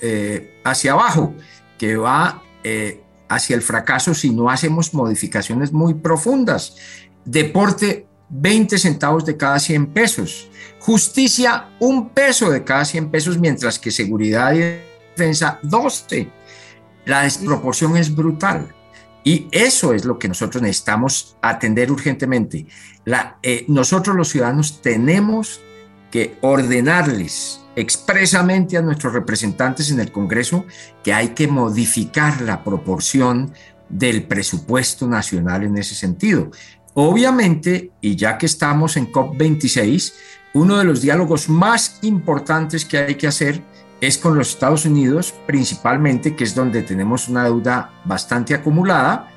eh, hacia abajo, que va eh, hacia el fracaso si no hacemos modificaciones muy profundas. Deporte, 20 centavos de cada 100 pesos. Justicia, un peso de cada 100 pesos, mientras que seguridad y defensa, 12. La desproporción es brutal. Y eso es lo que nosotros necesitamos atender urgentemente. Eh, nosotros los ciudadanos tenemos que ordenarles expresamente a nuestros representantes en el Congreso que hay que modificar la proporción del presupuesto nacional en ese sentido. Obviamente, y ya que estamos en COP26, uno de los diálogos más importantes que hay que hacer es con los Estados Unidos, principalmente, que es donde tenemos una deuda bastante acumulada,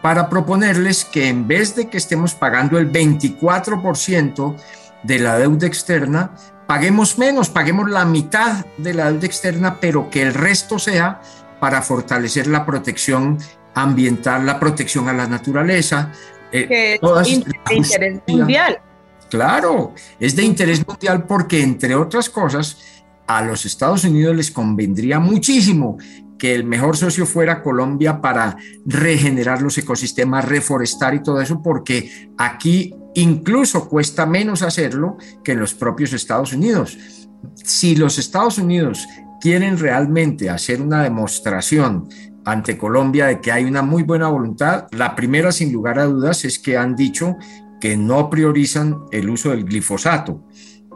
para proponerles que en vez de que estemos pagando el 24% de la deuda externa, paguemos menos, paguemos la mitad de la deuda externa, pero que el resto sea para fortalecer la protección ambiental, la protección a la naturaleza. Eh, que es de interés mundial. Claro, es de interés mundial porque, entre otras cosas, a los Estados Unidos les convendría muchísimo que el mejor socio fuera Colombia para regenerar los ecosistemas, reforestar y todo eso, porque aquí incluso cuesta menos hacerlo que en los propios Estados Unidos. Si los Estados Unidos quieren realmente hacer una demostración ante Colombia de que hay una muy buena voluntad, la primera sin lugar a dudas es que han dicho que no priorizan el uso del glifosato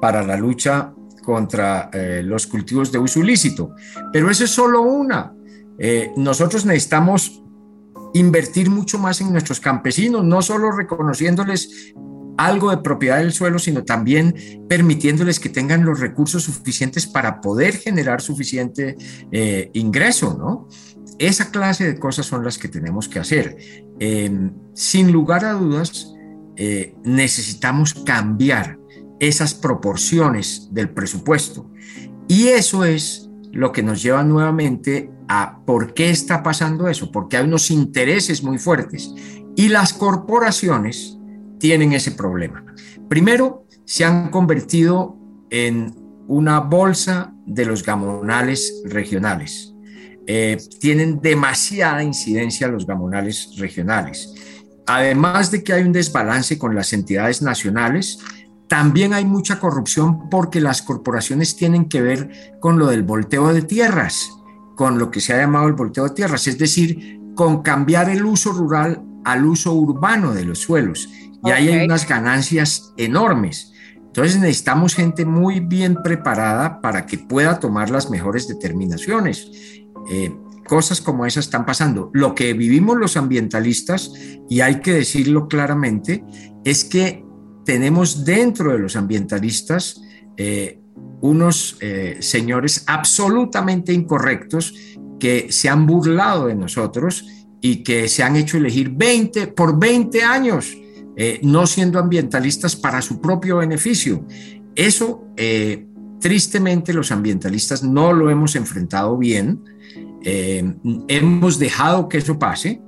para la lucha contra eh, los cultivos de uso ilícito. Pero eso es solo una. Eh, nosotros necesitamos invertir mucho más en nuestros campesinos, no solo reconociéndoles algo de propiedad del suelo, sino también permitiéndoles que tengan los recursos suficientes para poder generar suficiente eh, ingreso, ¿no? Esa clase de cosas son las que tenemos que hacer. Em, sin lugar a dudas, necesitamos cambiar esas proporciones del presupuesto. Y eso es lo que nos lleva nuevamente a por qué está pasando eso, porque hay unos intereses muy fuertes. Y las corporaciones tienen ese problema. Primero, se han convertido en una bolsa de los gamonales regionales. Eh, tienen demasiada incidencia los gamonales regionales. Además de que hay un desbalance con las entidades nacionales, también hay mucha corrupción porque las corporaciones tienen que ver con lo del volteo de tierras, con lo que se ha llamado el volteo de tierras, es decir, con cambiar el uso rural al uso urbano de los suelos. Y ahí hay unas ganancias enormes. Entonces necesitamos gente muy bien preparada para que pueda tomar las mejores determinaciones. Eh, cosas como esas están pasando. Lo que vivimos los ambientalistas, y hay que decirlo claramente, es que tenemos dentro de los ambientalistas eh, unos eh, señores absolutamente incorrectos que se han burlado de nosotros y que se han hecho elegir 20 por 20 años, eh, no siendo ambientalistas para su propio beneficio. Eso, tristemente, los ambientalistas no lo hemos enfrentado bien. hemos dejado que eso pase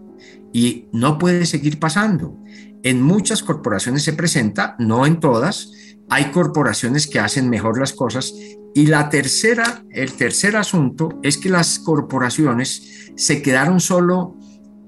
y no puede seguir pasando en muchas corporaciones se presenta, no en todas. Hay corporaciones que hacen mejor las cosas. Y la tercera, el tercer asunto es que las corporaciones se quedaron solo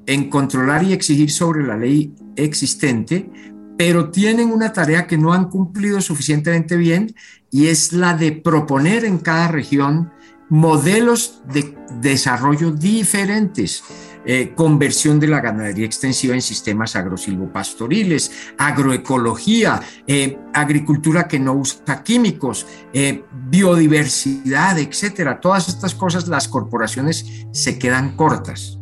en controlar y exigir sobre la ley existente, pero tienen una tarea que no han cumplido suficientemente bien y es la de proponer en cada región modelos de desarrollo diferentes eh, conversión de la ganadería extensiva en sistemas agrosilvopastoriles, agroecología, eh, agricultura que no usa químicos, eh, biodiversidad, etcétera. Todas estas cosas las corporaciones se quedan cortas.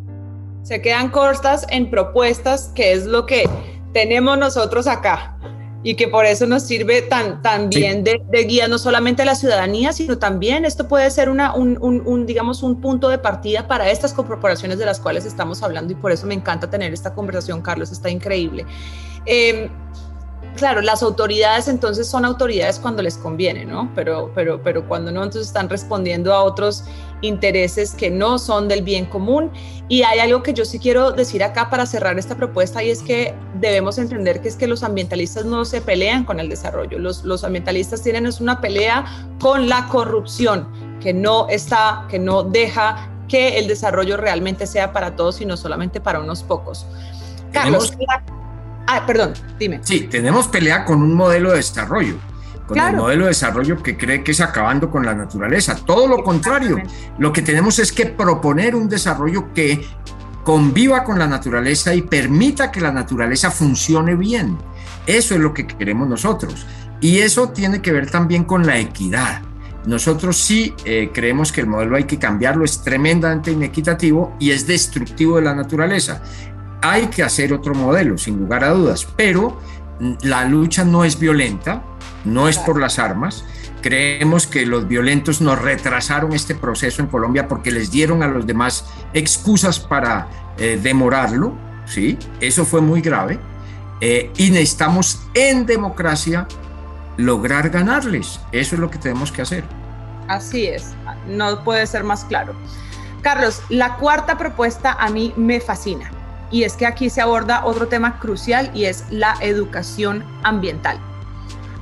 Se quedan cortas en propuestas, que es lo que tenemos nosotros acá y que por eso nos sirve tan, tan bien de, guía no solamente a la ciudadanía, sino también esto puede ser una, un, digamos, un punto de partida para estas corporaciones de las cuales estamos hablando y por eso me encanta tener esta conversación, Carlos, está increíble. Em, claro, las autoridades entonces son autoridades cuando les conviene, ¿no? Pero, pero, pero cuando no, entonces están respondiendo a otros intereses que no son del bien común. Y hay algo que yo sí quiero decir acá para cerrar esta propuesta y es que debemos entender que es que los ambientalistas no se pelean con el desarrollo. Los, los ambientalistas tienen es una pelea con la corrupción que no está, que no deja que el desarrollo realmente sea para todos y no solamente para unos pocos. Carlos, ah, perdón, dime. Sí, tenemos pelea con un modelo de desarrollo con el modelo de desarrollo que cree que es acabando con la naturaleza. Todo lo contrario, lo que tenemos es que proponer un desarrollo que conviva con la naturaleza y permita que la naturaleza funcione bien. Eso es lo que queremos nosotros. Y eso tiene que ver también con la equidad. Nosotros sí eh, creemos que el modelo hay que cambiarlo, es tremendamente inequitativo y es destructivo de la naturaleza. Hay que hacer otro modelo, sin lugar a dudas, pero la lucha no es violenta, no es por las armas. Creemos que los violentos nos retrasaron este proceso en Colombia porque les dieron a los demás excusas para eh, demorarlo, ¿sí? Eso fue muy grave. Eh, y necesitamos en democracia lograr ganarles. Eso es lo que tenemos que hacer. Así es, no puede ser más claro. Carlos, la cuarta propuesta a mí me fascina y es que aquí se aborda otro tema crucial y es la educación ambiental.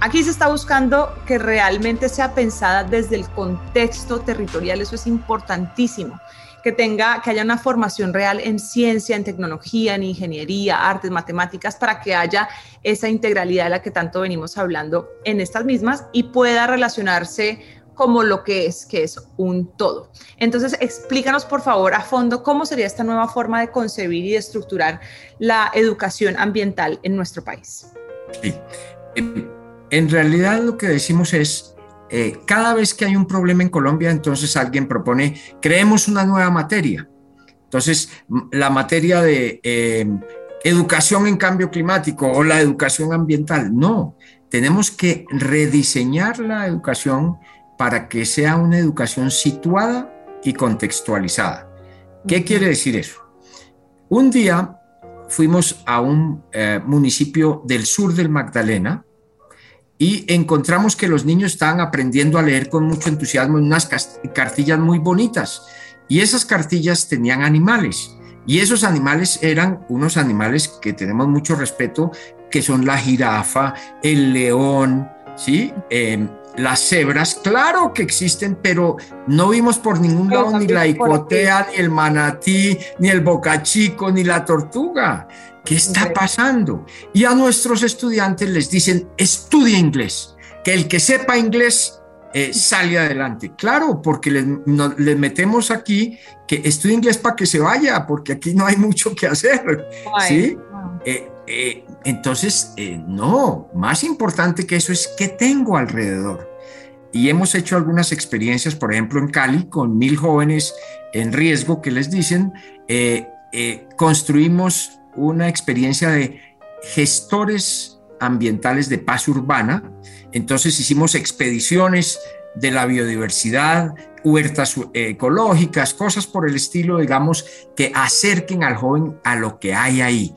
Aquí se está buscando que realmente sea pensada desde el contexto territorial, eso es importantísimo, que tenga, que haya una formación real en ciencia, en tecnología, en ingeniería, artes, matemáticas, para que haya esa integralidad de la que tanto venimos hablando en estas mismas y pueda relacionarse como lo que es, que es un todo. Entonces, explícanos por favor a fondo cómo sería esta nueva forma de concebir y de estructurar la educación ambiental en nuestro país. Sí en realidad lo que decimos es, eh, cada vez que hay un problema en Colombia, entonces alguien propone, creemos una nueva materia. Entonces, la materia de em, educación en cambio climático o la educación ambiental, no, tenemos que rediseñar la educación para que sea una educación situada y contextualizada. ¿Qué quiere decir eso? Un día fuimos a un eh, municipio del sur del Magdalena, y encontramos que los niños estaban aprendiendo a leer con mucho entusiasmo en unas cartillas muy bonitas. Y esas cartillas tenían animales. Y esos animales eran unos animales que tenemos mucho respeto, que son la jirafa, el león, ¿sí? Em, las cebras, claro que existen, pero no vimos por ningún lado ni la icotea, ni el manatí, ni el bocachico, ni la tortuga. ¿Qué está pasando? Y a nuestros estudiantes les dicen, estudia inglés, que el que sepa inglés eh, sale adelante. Claro, porque les, metemos aquí que estudie inglés para que se vaya, porque aquí no hay mucho que hacer. ¿sí? Eh, eh, entonces, no, más importante que eso es qué tengo alrededor. Y hemos hecho algunas experiencias, por ejemplo, en Cali, con mil jóvenes en riesgo que les dicen, construimos una experiencia de gestores ambientales de paz urbana. Entonces hicimos expediciones de la biodiversidad, huertas ecológicas, cosas por el estilo, digamos, que acerquen al joven a lo que hay ahí,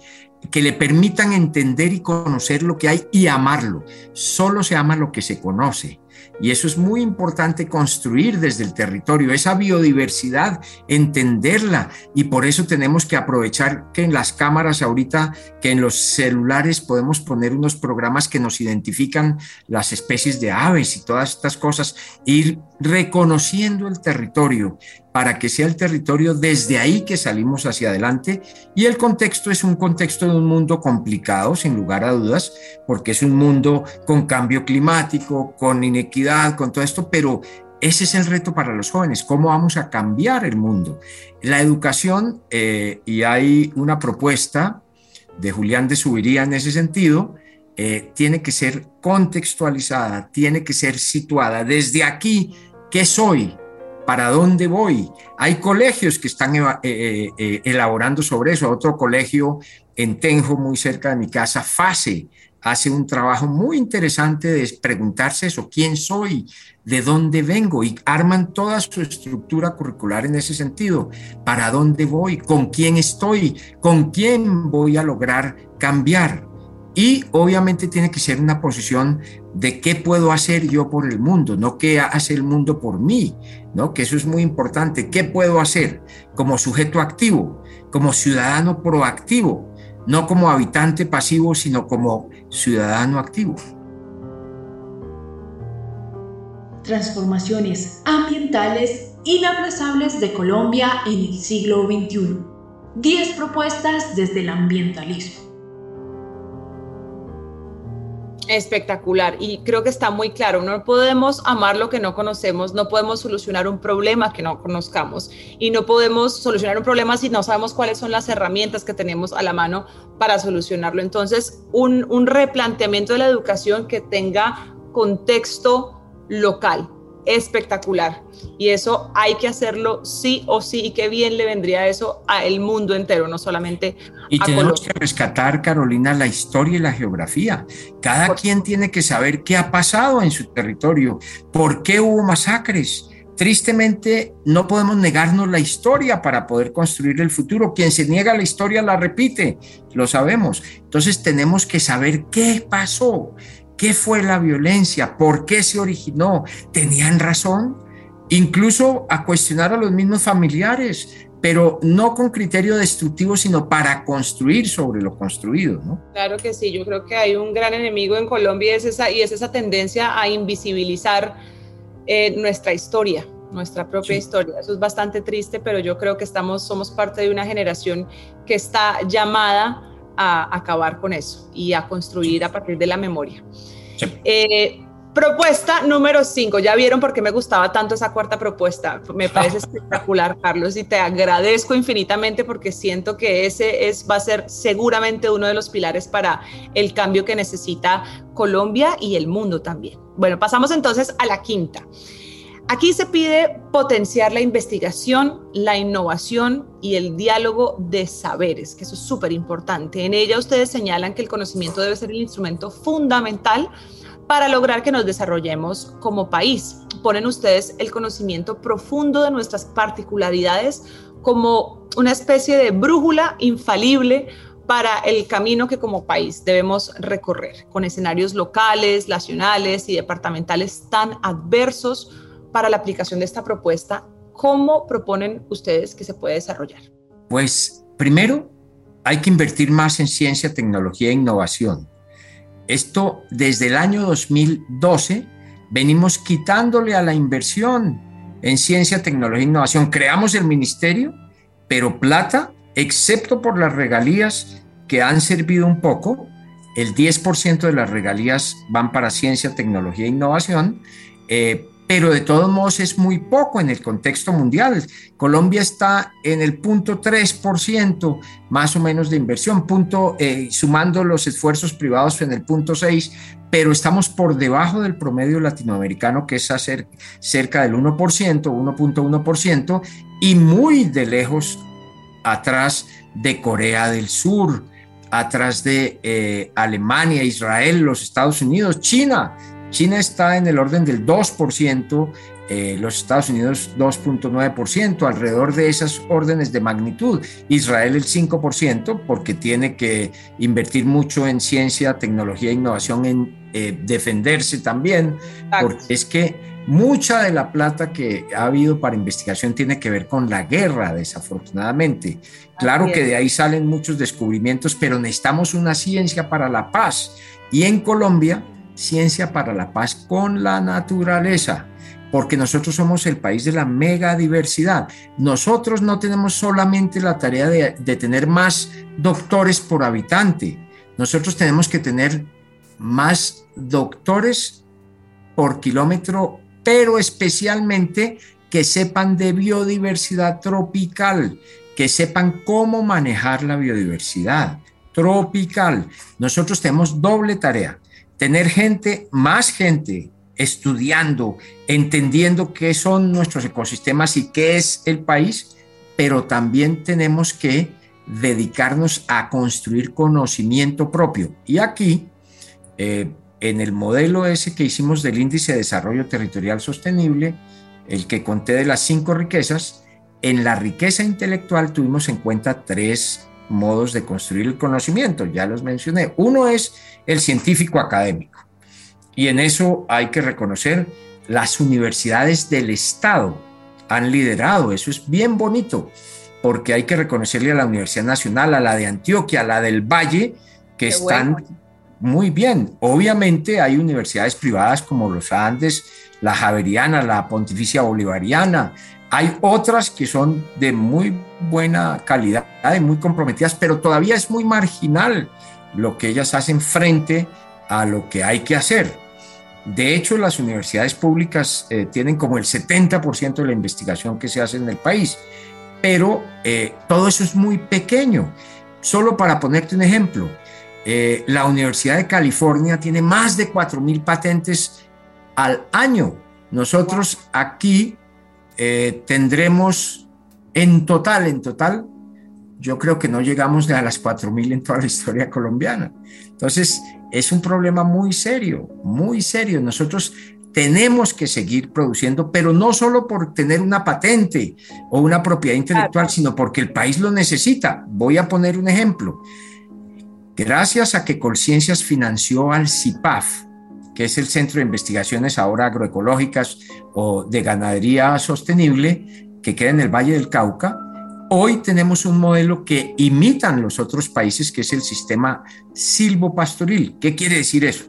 que le permitan entender y conocer lo que hay y amarlo. Solo se ama lo que se conoce. Y eso es muy importante construir desde el territorio, esa biodiversidad, entenderla. Y por eso tenemos que aprovechar que en las cámaras ahorita, que en los celulares podemos poner unos programas que nos identifican las especies de aves y todas estas cosas, ir reconociendo el territorio para que sea el territorio desde ahí que salimos hacia adelante. Y el contexto es un contexto de un mundo complicado, sin lugar a dudas, porque es un mundo con cambio climático, con inequidad, con todo esto, pero ese es el reto para los jóvenes, cómo vamos a cambiar el mundo. La educación, eh, y hay una propuesta de Julián de Subiría en ese sentido, eh, tiene que ser contextualizada, tiene que ser situada desde aquí, ¿qué soy? ¿Para dónde voy? Hay colegios que están eh, eh, eh, elaborando sobre eso. Otro colegio en Tenjo, muy cerca de mi casa, FASE, hace un trabajo muy interesante de preguntarse eso, quién soy, de dónde vengo, y arman toda su estructura curricular en ese sentido. ¿Para dónde voy? ¿Con quién estoy? ¿Con quién voy a lograr cambiar? Y obviamente tiene que ser una posición de qué puedo hacer yo por el mundo, no qué hace el mundo por mí, ¿no? Que eso es muy importante. ¿Qué puedo hacer como sujeto activo, como ciudadano proactivo, no como habitante pasivo, sino como ciudadano activo? Transformaciones ambientales inaplazables de Colombia en el siglo XXI. 10 propuestas desde el ambientalismo. Espectacular y creo que está muy claro, no podemos amar lo que no conocemos, no podemos solucionar un problema que no conozcamos y no podemos solucionar un problema si no sabemos cuáles son las herramientas que tenemos a la mano para solucionarlo. Entonces, un, un replanteamiento de la educación que tenga contexto local, espectacular. Y eso hay que hacerlo sí o sí. Y qué bien le vendría eso al mundo entero, no solamente y tenemos que rescatar, Carolina, la historia y la geografía. Cada quien tiene que saber qué ha pasado en su territorio, por qué hubo masacres. Tristemente, no podemos negarnos la historia para poder construir el futuro. Quien se niega la historia la repite, lo sabemos. Entonces tenemos que saber qué pasó, qué fue la violencia, por qué se originó. ¿Tenían razón? Incluso a cuestionar a los mismos familiares pero no con criterio destructivo, sino para construir sobre lo construido, ¿no? Claro que sí, yo creo que hay un gran enemigo en Colombia y es esa, y es esa tendencia a invisibilizar eh, nuestra historia, nuestra propia historia. Eso es bastante triste, pero yo creo que estamos, somos parte de una generación que está llamada a acabar con eso y a construir a partir de la memoria. Sí. Eh, Propuesta número 5. Ya vieron por qué me gustaba tanto esa cuarta propuesta. Me parece espectacular, Carlos, y te agradezco infinitamente porque siento que ese es, va a ser seguramente uno de los pilares para el cambio que necesita Colombia y el mundo también. Bueno, pasamos entonces a la quinta. Aquí se pide potenciar la investigación, la innovación y el diálogo de saberes, que eso es súper importante. En ella ustedes señalan que el conocimiento debe ser el instrumento fundamental para lograr que nos desarrollemos como país. Ponen ustedes el conocimiento profundo de nuestras particularidades como una especie de brújula infalible para el camino que como país debemos recorrer, con escenarios locales, nacionales y departamentales tan adversos para la aplicación de esta propuesta. ¿Cómo proponen ustedes que se puede desarrollar? Pues primero hay que invertir más en ciencia, tecnología e innovación esto desde el año 2012 venimos quitándole a la inversión en ciencia, tecnología e innovación. Creamos el ministerio, pero plata, excepto por las regalías que han servido un poco, el 10% de las regalías van para ciencia, tecnología e innovación, eh, pero de todos modos es muy poco en el contexto mundial. Colombia está en el punto 3% más o menos de inversión, punto, eh, sumando los esfuerzos privados en el punto 6, pero estamos por debajo del promedio latinoamericano, que es hacer cerca del 1%, 1.1%, y muy de lejos atrás de Corea del Sur, atrás de eh, Alemania, Israel, los Estados Unidos, China China está en el orden del 2%, eh, los Estados Unidos 2.9%, alrededor de esas órdenes de magnitud. Israel el 5%, porque tiene que invertir mucho en ciencia, tecnología e innovación, en eh, defenderse también, porque es que mucha de la plata que ha habido para investigación tiene que ver con la guerra, desafortunadamente. Claro que de ahí salen muchos descubrimientos, pero necesitamos una ciencia para la paz. Y en Colombia, ciencia para la paz con la naturaleza, porque nosotros somos el país de la megadiversidad. Nosotros no tenemos solamente la tarea de, de tener más doctores por habitante, nosotros tenemos que tener más doctores por kilómetro, pero especialmente que sepan de biodiversidad tropical, que sepan cómo manejar la biodiversidad tropical. Nosotros tenemos doble tarea tener gente, más gente estudiando, entendiendo qué son nuestros ecosistemas y qué es el país, pero también tenemos que dedicarnos a construir conocimiento propio. Y aquí, eh, en el modelo ese que hicimos del índice de desarrollo territorial sostenible, el que conté de las cinco riquezas, en la riqueza intelectual tuvimos en cuenta tres modos de construir el conocimiento, ya los mencioné. Uno es el científico académico. Y en eso hay que reconocer las universidades del Estado han liderado. Eso es bien bonito, porque hay que reconocerle a la Universidad Nacional, a la de Antioquia, a la del Valle, que están muy bien. Obviamente hay universidades privadas como los Andes, la Javeriana, la Pontificia Bolivariana. Hay otras que son de muy buena calidad y muy comprometidas, pero todavía es muy marginal lo que ellas hacen frente a lo que hay que hacer. De hecho, las universidades públicas eh, tienen como el 70% de la investigación que se hace en el país, pero eh, todo eso es muy pequeño. Solo para ponerte un ejemplo, eh, la Universidad de California tiene más de 4.000 patentes al año. Nosotros aquí tendremos en total, en total, yo creo que no llegamos a las 4.000 en toda la historia colombiana. Entonces, es un problema muy serio, muy serio. Nosotros tenemos que seguir produciendo, pero no solo por tener una patente o una propiedad intelectual, sino porque el país lo necesita. Voy a poner un ejemplo. Gracias a que Colciencias financió al CIPAF, que es el Centro de Investigaciones ahora agroecológicas o de ganadería sostenible, que queda en el Valle del Cauca, Hoy tenemos un modelo que imitan los otros países, que es el sistema silvopastoril. ¿Qué quiere decir eso?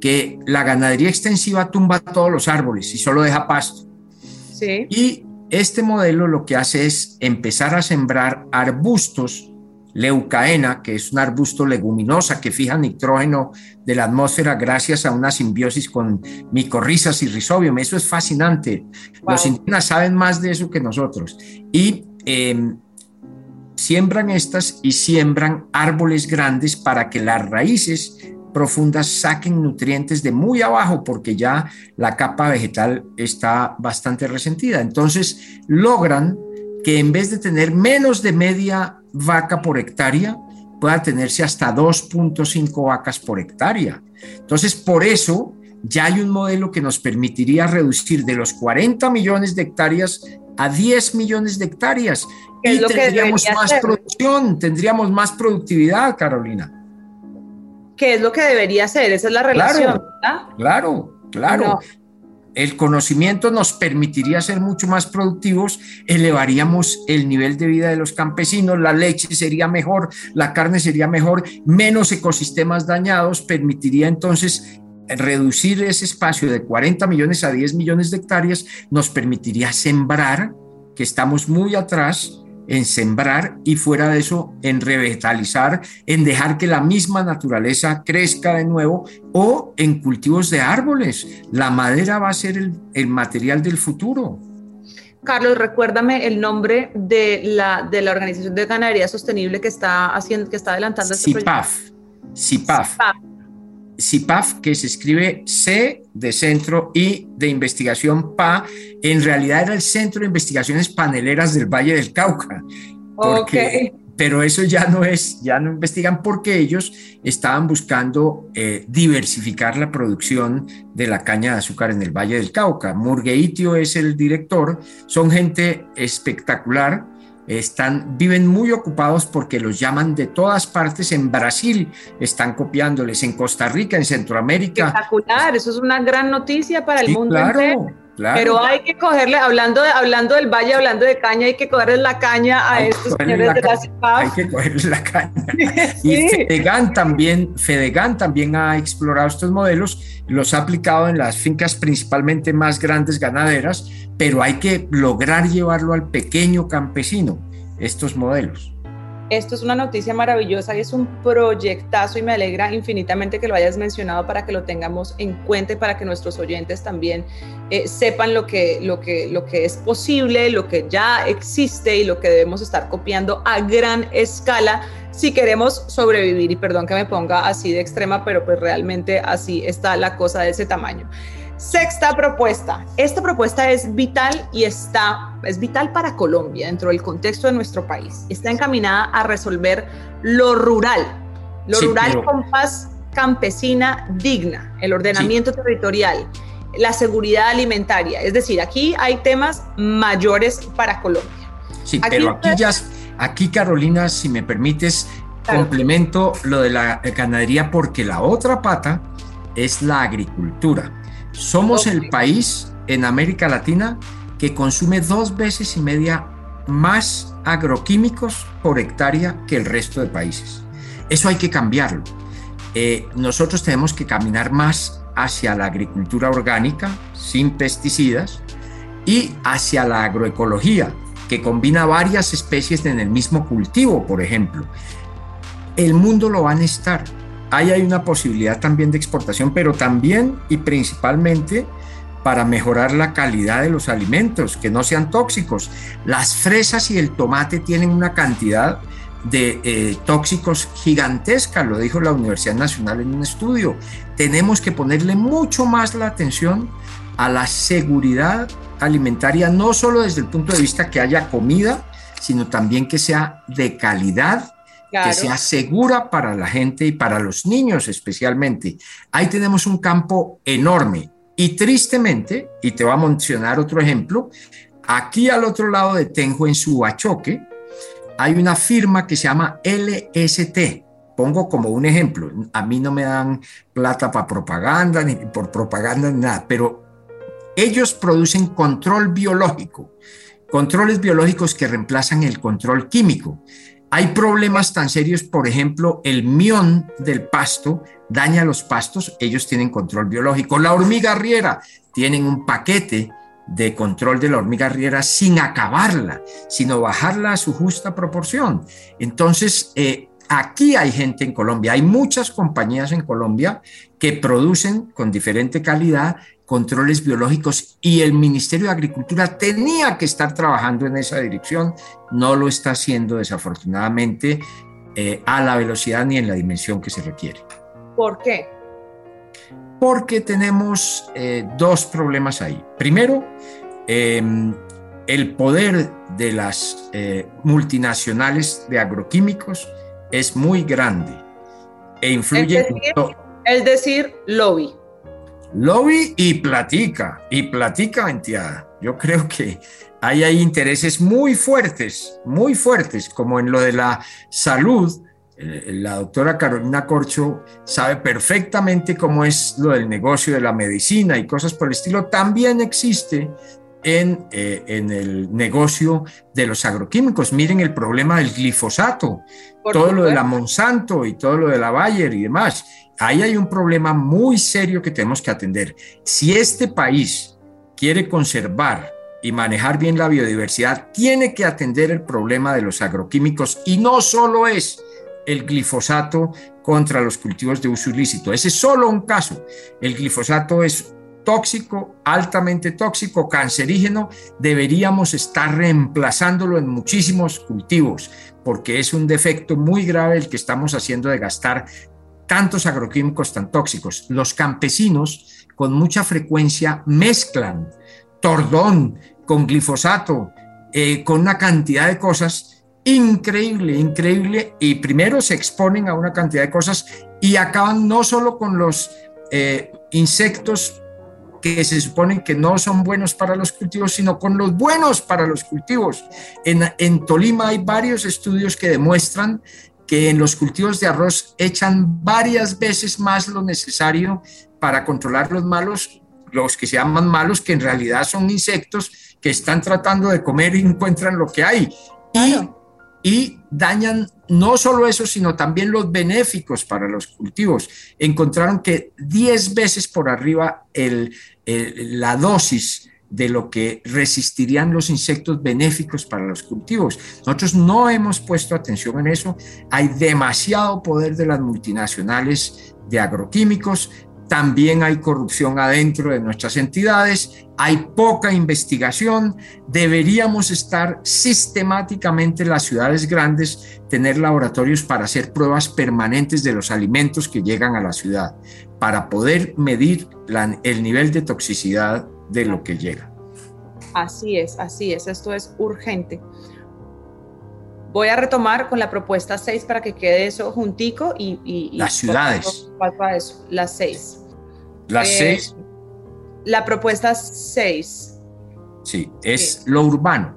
Que la ganadería extensiva tumba todos los árboles y solo deja pasto. Sí. Y este modelo lo que hace es empezar a sembrar arbustos, leucaena, que es un arbusto leguminosa que fija nitrógeno de la atmósfera gracias a una simbiosis con micorrizas y rhizobium. Eso es fascinante. Los indígenas saben más de eso que nosotros. Y Em, siembran estas y siembran árboles grandes para que las raíces profundas saquen nutrientes de muy abajo porque ya la capa vegetal está bastante resentida. Entonces logran que en vez de tener menos de media vaca por hectárea, pueda tenerse hasta 2.5 vacas por hectárea. Entonces, por eso ya hay un modelo que nos permitiría reducir de los 40 millones de hectáreas a 10 millones de hectáreas y tendríamos más producción, tendríamos más productividad, Carolina. ¿Qué es lo que debería ser? Esa es la relación. Claro, claro, El conocimiento nos permitiría ser mucho más productivos, elevaríamos el nivel de vida de los campesinos, la leche sería mejor, la carne sería mejor, menos ecosistemas dañados, permitiría entonces reducir ese espacio de 40 millones a 10 millones de hectáreas nos permitiría sembrar, que estamos muy atrás en sembrar y fuera de eso en revitalizar, en dejar que la misma naturaleza crezca de nuevo o en cultivos de árboles. La madera va a ser el, material del futuro. Carlos, recuérdame el nombre de la, de la Organización de Ganadería Sostenible que está haciendo, que está adelantando este CIPAF. CIPAF. CIPAF, que se escribe C de centro y de investigación PA, en realidad era el Centro de Investigaciones Paneleras del Valle del Cauca. Porque, Pero eso ya no es, ya no investigan porque ellos estaban buscando eh, diversificar la producción de la caña de azúcar en el Valle del Cauca. Murgueitio es el director, son gente espectacular están, viven muy ocupados porque los llaman de todas partes. En Brasil están copiándoles, en Costa Rica, en Centroamérica. Espectacular, eso es una gran noticia para el mundo entero. Pero hay que cogerle, hablando, de, hablando del valle, hablando de caña, hay que cogerle la caña a estos señores de la ciudad. Hay que cogerle la caña. Y Fedegan también, Fedegan también ha explorado estos modelos, los ha aplicado en las fincas principalmente más grandes ganaderas, pero hay que lograr llevarlo al pequeño campesino, estos modelos. Esto es una noticia maravillosa y es un proyectazo y me alegra infinitamente que lo hayas mencionado para que lo tengamos en cuenta y para que nuestros oyentes también eh, sepan lo que, lo, que, lo que es posible, lo que ya existe y lo que debemos estar copiando a gran escala si queremos sobrevivir. Y perdón que me ponga así de extrema, pero pues realmente así está la cosa de ese tamaño. Sexta propuesta. Esta propuesta es vital y está, es vital para Colombia dentro del contexto de nuestro país. Está encaminada a resolver lo rural, lo rural con paz campesina digna, el ordenamiento territorial, la seguridad alimentaria. Es decir, aquí hay temas mayores para Colombia. Sí, pero aquí ya, Aquí, Carolina, si me permites, complemento lo de la ganadería porque la otra pata es la agricultura. Somos el país en América Latina que consume dos veces y media más agroquímicos por hectárea que el resto de países. Eso hay que cambiarlo. Eh, nosotros tenemos que caminar más hacia la agricultura orgánica, sin pesticidas, y hacia la agroecología, que combina varias especies en el mismo cultivo, por ejemplo. El mundo lo va a necesitar. Ahí hay una posibilidad también de exportación, pero también y principalmente para mejorar la calidad de los alimentos, que no sean tóxicos. Las fresas y el tomate tienen una cantidad de eh, tóxicos gigantesca, lo dijo la Universidad Nacional en un estudio. Tenemos que ponerle mucho más la atención a la seguridad alimentaria, no solo desde el punto de vista que haya comida, sino también que sea de calidad, que sea segura para la gente y para los niños especialmente. Ahí tenemos un campo enorme y tristemente, y te voy a mencionar otro ejemplo, aquí al otro lado de Tenjo, en Subachoque, hay una firma que se llama LST. Pongo como un ejemplo. A mí no me dan plata para propaganda, ni por propaganda, ni nada, pero ellos producen control biológico, controles biológicos que reemplazan el control químico. Hay problemas tan serios, por ejemplo, el mión del pasto daña los pastos, ellos tienen control biológico. La hormiga riera tienen un paquete de control de la hormiga riera sin acabarla, sino bajarla a su justa proporción. Entonces, eh, aquí hay gente en Colombia, hay muchas compañías en Colombia que producen con diferente calidad controles biológicos y el Ministerio de Agricultura tenía que estar trabajando en esa dirección, no lo está haciendo desafortunadamente eh, a la velocidad ni en la dimensión que se requiere. ¿Por qué? porque tenemos eh, dos problemas ahí. Primero, em, el poder de las eh, multinacionales de agroquímicos es muy grande e influye es decir, Es decir, lobby. Lobby y platica, y platica venteada. Yo creo que hay, hay intereses muy fuertes, muy fuertes, como en lo de la salud, eh, la doctora Carolina Corcho sabe perfectamente cómo es lo del negocio de la medicina y cosas por el estilo. También existe en, eh, en el negocio de los agroquímicos. Miren el problema del glifosato, todo lo de la Monsanto y todo lo de la Bayer y demás. Ahí hay un problema muy serio que tenemos que atender. Si este país quiere conservar y manejar bien la biodiversidad, tiene que atender el problema de los agroquímicos y no solo es el glifosato contra los cultivos de uso ilícito. Ese es solo un caso. El glifosato es tóxico, altamente tóxico, cancerígeno. Deberíamos estar reemplazándolo en muchísimos cultivos porque es un defecto muy grave el que estamos haciendo de gastar tantos agroquímicos tan tóxicos. Los campesinos con mucha frecuencia mezclan tordón con glifosato, eh, con una cantidad de cosas increíble, increíble, y primero se exponen a una cantidad de cosas y acaban no solo con los eh, insectos que se suponen que no son buenos para los cultivos, sino con los buenos para los cultivos. En, en Tolima hay varios estudios que demuestran que en los cultivos de arroz echan varias veces más lo necesario para controlar los malos, los que se llaman malos, que en realidad son insectos que están tratando de comer y encuentran lo que hay. Y y dañan no solo eso, sino también los benéficos para los cultivos. Encontraron que 10 veces por arriba el, la dosis de lo que resistirían los insectos benéficos para los cultivos. Nosotros no hemos puesto atención en eso. Hay demasiado poder de las multinacionales de agroquímicos, también hay corrupción adentro de nuestras entidades, hay poca investigación, deberíamos estar sistemáticamente en las ciudades grandes, tener laboratorios para hacer pruebas permanentes de los alimentos que llegan a la ciudad, para poder medir el nivel de toxicidad de lo que llega. Así es, así es, esto es urgente. Voy a retomar con la propuesta 6 para que quede eso juntico y... las ciudades. Eso, las 6. Las eh, seis. La propuesta seis. Sí, es lo urbano.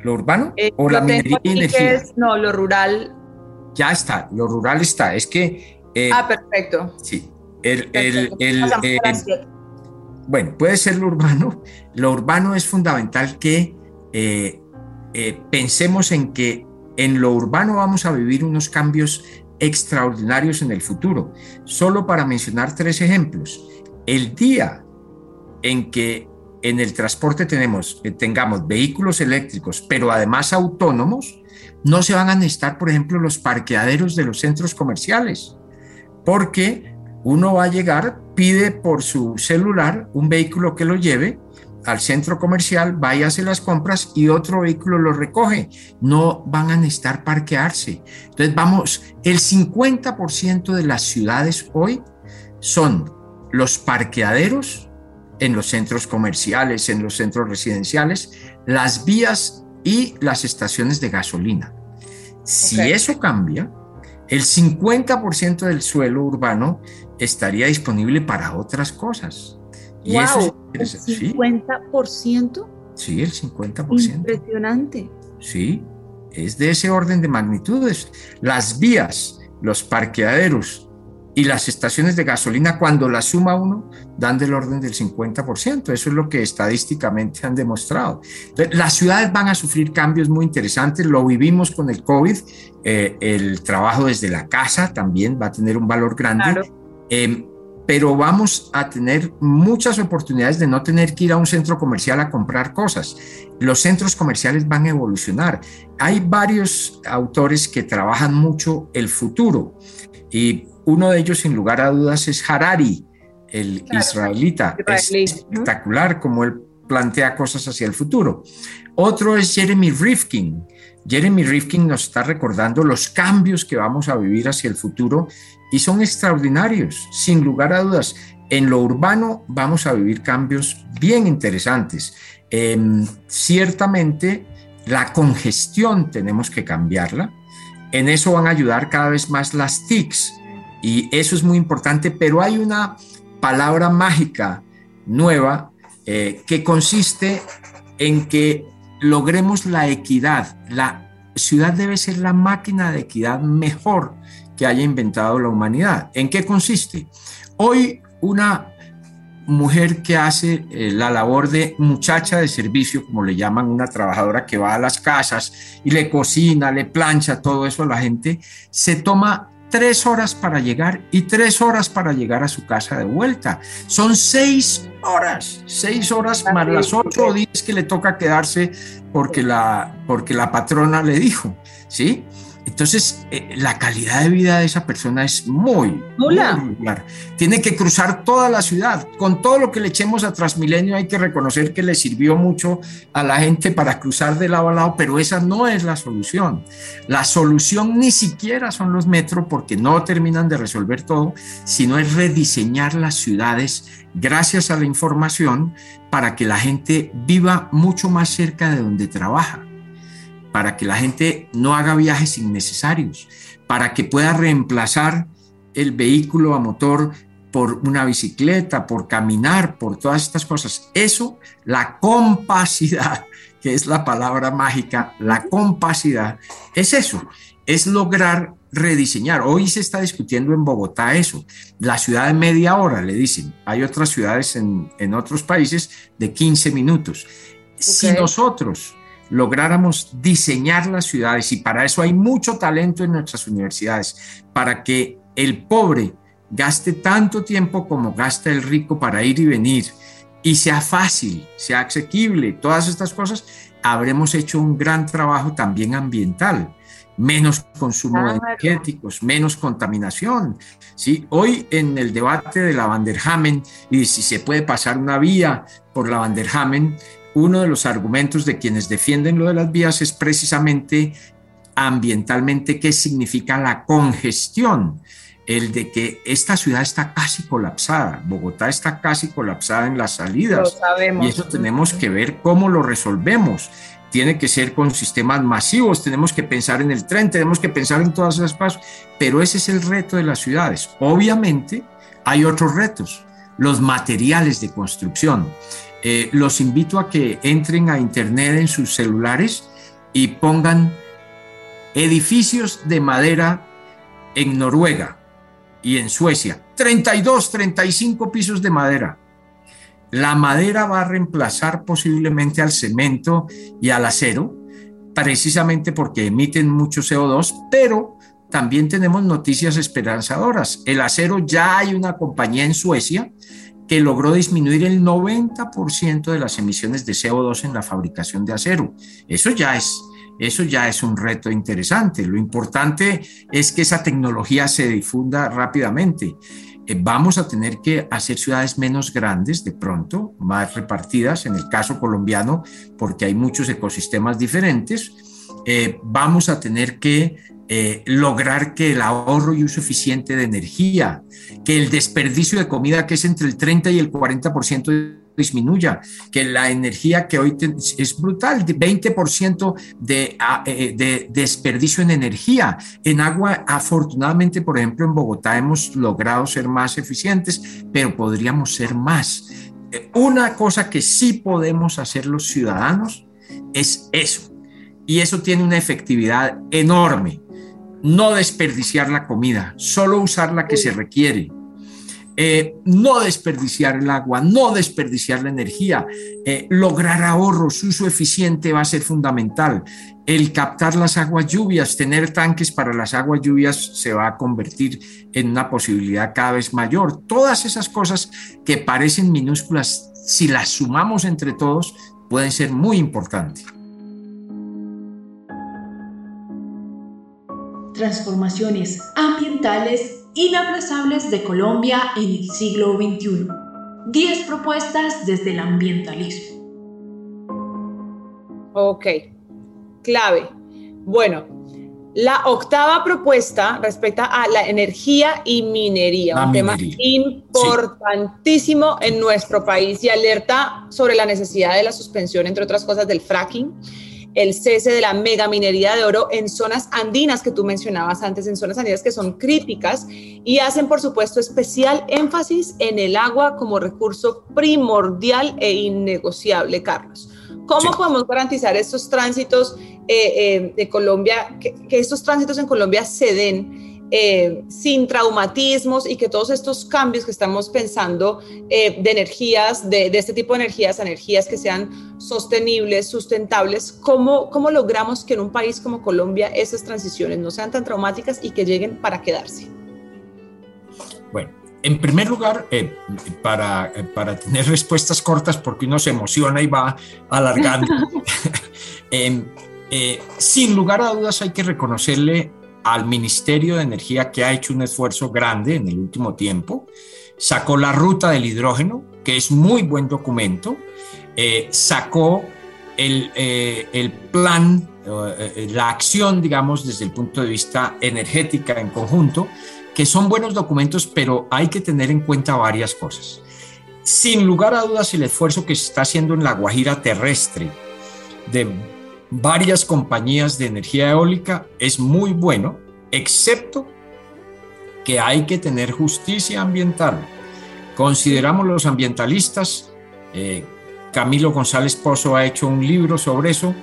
¿Lo urbano? Eh, ¿O la minería y energía? no, lo rural. Ya está, lo rural está. Es que... Eh, ah, perfecto. Sí. El, el, el, bueno, puede ser lo urbano. Lo urbano es fundamental que eh, pensemos en que en lo urbano vamos a vivir unos cambios extraordinarios en el futuro. Solo para mencionar tres ejemplos. El día en que en el transporte eh, tengamos vehículos eléctricos, pero además autónomos, no se van a necesitar, por ejemplo, los parqueaderos de los centros comerciales, porque uno va a llegar, pide por su celular un vehículo que lo lleve al centro comercial, vaya a hacer las compras y otro vehículo lo recoge. No van a necesitar parquearse. Entonces, vamos, el 50% de las ciudades hoy son los parqueaderos en los centros comerciales, en los centros residenciales, las vías y las estaciones de gasolina. Si eso cambia, el 50% del suelo urbano estaría disponible para otras cosas. Y eso es, ¿El 50%? Sí, el 50%. Impresionante. Sí, es de ese orden de magnitudes. Las vías, los parqueaderos, y las estaciones de gasolina, cuando la suma uno, dan del orden del 50%. Eso es lo que estadísticamente han demostrado. Entonces, las ciudades van a sufrir cambios muy interesantes. Lo vivimos con el COVID. Eh, el trabajo desde la casa también va a tener un valor grande. Em, pero vamos a tener muchas oportunidades de no tener que ir a un centro comercial a comprar cosas. Los centros comerciales van a evolucionar. Hay varios autores que trabajan mucho el futuro y uno de ellos, sin lugar a dudas, es Harari, el israelita. Es espectacular como él plantea cosas hacia el futuro. Otro es Jeremy Rifkin. Jeremy Rifkin nos está recordando los cambios que vamos a vivir hacia el futuro y son extraordinarios, sin lugar a dudas. En lo urbano vamos a vivir cambios bien interesantes. Em, ciertamente la congestión tenemos que cambiarla. En eso van a ayudar cada vez más las TICs, y eso es muy importante, pero hay una palabra mágica nueva eh, que consiste en que logremos la equidad. La ciudad debe ser la máquina de equidad mejor que haya inventado la humanidad. ¿En qué consiste? Hoy una mujer que hace eh, la labor de muchacha de servicio, como le llaman, una trabajadora que va a las casas y le cocina, le plancha, todo eso a la gente, se toma tres horas para llegar y tres horas para llegar a su casa de vuelta. Son seis horas, seis horas más las ocho o diez que le toca quedarse porque la, porque la patrona le dijo, ¿sí? Entonces, eh, la calidad de vida de esa persona es muy, regular. Tiene que cruzar toda la ciudad. Con todo lo que le echemos a Transmilenio, hay que reconocer que le sirvió mucho a la gente para cruzar de lado a lado, pero esa no es la solución. La solución ni siquiera son los metros, porque no terminan de resolver todo, sino es rediseñar las ciudades gracias a la información para que la gente viva mucho más cerca de donde trabaja para que la gente no haga viajes innecesarios, para que pueda reemplazar el vehículo a motor por una bicicleta, por caminar, por todas estas cosas. Eso, la compacidad, que es la palabra mágica, la compacidad, es eso, es lograr rediseñar. Hoy se está discutiendo en Bogotá eso, la ciudad de media hora, le dicen. Hay otras ciudades en, otros países de 15 minutos. Si nosotros lográramos diseñar las ciudades, y para eso hay mucho talento en nuestras universidades, para que el pobre gaste tanto tiempo como gasta el rico para ir y venir, y sea fácil, sea asequible, todas estas cosas, habremos hecho un gran trabajo también ambiental menos consumo de energéticos, menos contaminación. ¿sí? Hoy en el debate de la Vanderhamen y si se puede pasar una vía por la Vanderhamen, uno de los argumentos de quienes defienden lo de las vías es precisamente ambientalmente qué significa la congestión, el de que esta ciudad está casi colapsada, Bogotá está casi colapsada en las salidas y eso tenemos que ver cómo lo resolvemos. Tiene que ser con sistemas masivos, tenemos que pensar en el tren, tenemos que pensar en todas esas pasos, pero ese es el reto de las ciudades. Obviamente hay otros retos, los materiales de construcción. Eh, los invito a que entren a internet en sus celulares y pongan edificios de madera en Noruega y en Suecia. 32, 35 pisos de madera. La madera va a reemplazar posiblemente al cemento y al acero, precisamente porque emiten mucho CO2, pero también tenemos noticias esperanzadoras. El acero ya hay una compañía en Suecia que logró disminuir el 90% de las emisiones de CO2 en la fabricación de acero. Eso ya es eso ya es un reto interesante. Lo importante es que esa tecnología se difunda rápidamente. Eh, vamos a tener que hacer ciudades menos grandes de pronto, más repartidas, en el caso colombiano, porque hay muchos ecosistemas diferentes. Eh, vamos a tener que eh, lograr que el ahorro y uso eficiente de energía, que el desperdicio de comida, que es entre el 30 y el 40% disminuya, que la energía que hoy es brutal, 20% de, ah, eh, de desperdicio en energía. En agua, afortunadamente, por ejemplo, en Bogotá hemos logrado ser más eficientes, pero podríamos ser más. Eh, una cosa que sí podemos hacer los ciudadanos es eso. Y eso tiene una efectividad enorme no desperdiciar la comida, solo usar la que se requiere. Eh, no desperdiciar el agua, no desperdiciar la energía, eh, lograr ahorros, uso eficiente va a ser fundamental. El captar las aguas lluvias, tener tanques para las aguas lluvias se va a convertir en una posibilidad cada vez mayor. Todas esas cosas que parecen minúsculas, si las sumamos entre todos, pueden ser muy importantes. Transformaciones ambientales inaplazables de Colombia en el siglo XXI. 10 propuestas desde el ambientalismo. Ok, clave. Bueno, la octava propuesta respecta a la energía y minería, un tema importantísimo en nuestro país y alerta sobre la necesidad de la suspensión, entre otras cosas, del fracking el cese de la megaminería de oro en zonas andinas que tú mencionabas antes, en zonas andinas que son críticas y hacen, por supuesto, especial énfasis en el agua como recurso primordial e innegociable, Carlos. ¿Cómo podemos garantizar estos tránsitos eh, eh, de Colombia, que, que estos tránsitos en Colombia se den? Eh, sin traumatismos y que todos estos cambios que estamos pensando eh, de energías, de, este tipo de energías, energías que sean sostenibles, sustentables, ¿cómo, ¿cómo logramos que en un país como Colombia esas transiciones no sean tan traumáticas y que lleguen para quedarse? Bueno, en primer lugar, eh, para, para, tener respuestas cortas, porque uno se emociona y va alargando, em, sin lugar a dudas hay que reconocerle al Ministerio de Energía que ha hecho un esfuerzo grande en el último tiempo. Sacó la ruta del hidrógeno, que es muy buen documento. Eh, sacó el, eh, el plan, eh, la acción, digamos, desde el punto de vista energética en conjunto, que son buenos documentos, pero hay que tener en cuenta varias cosas. Sin lugar a dudas, el esfuerzo que se está haciendo en la Guajira terrestre de varias compañías de energía eólica es muy bueno, excepto que hay que tener justicia ambiental. Consideramos los ambientalistas, eh, Camilo González Pozo ha hecho un libro sobre eso,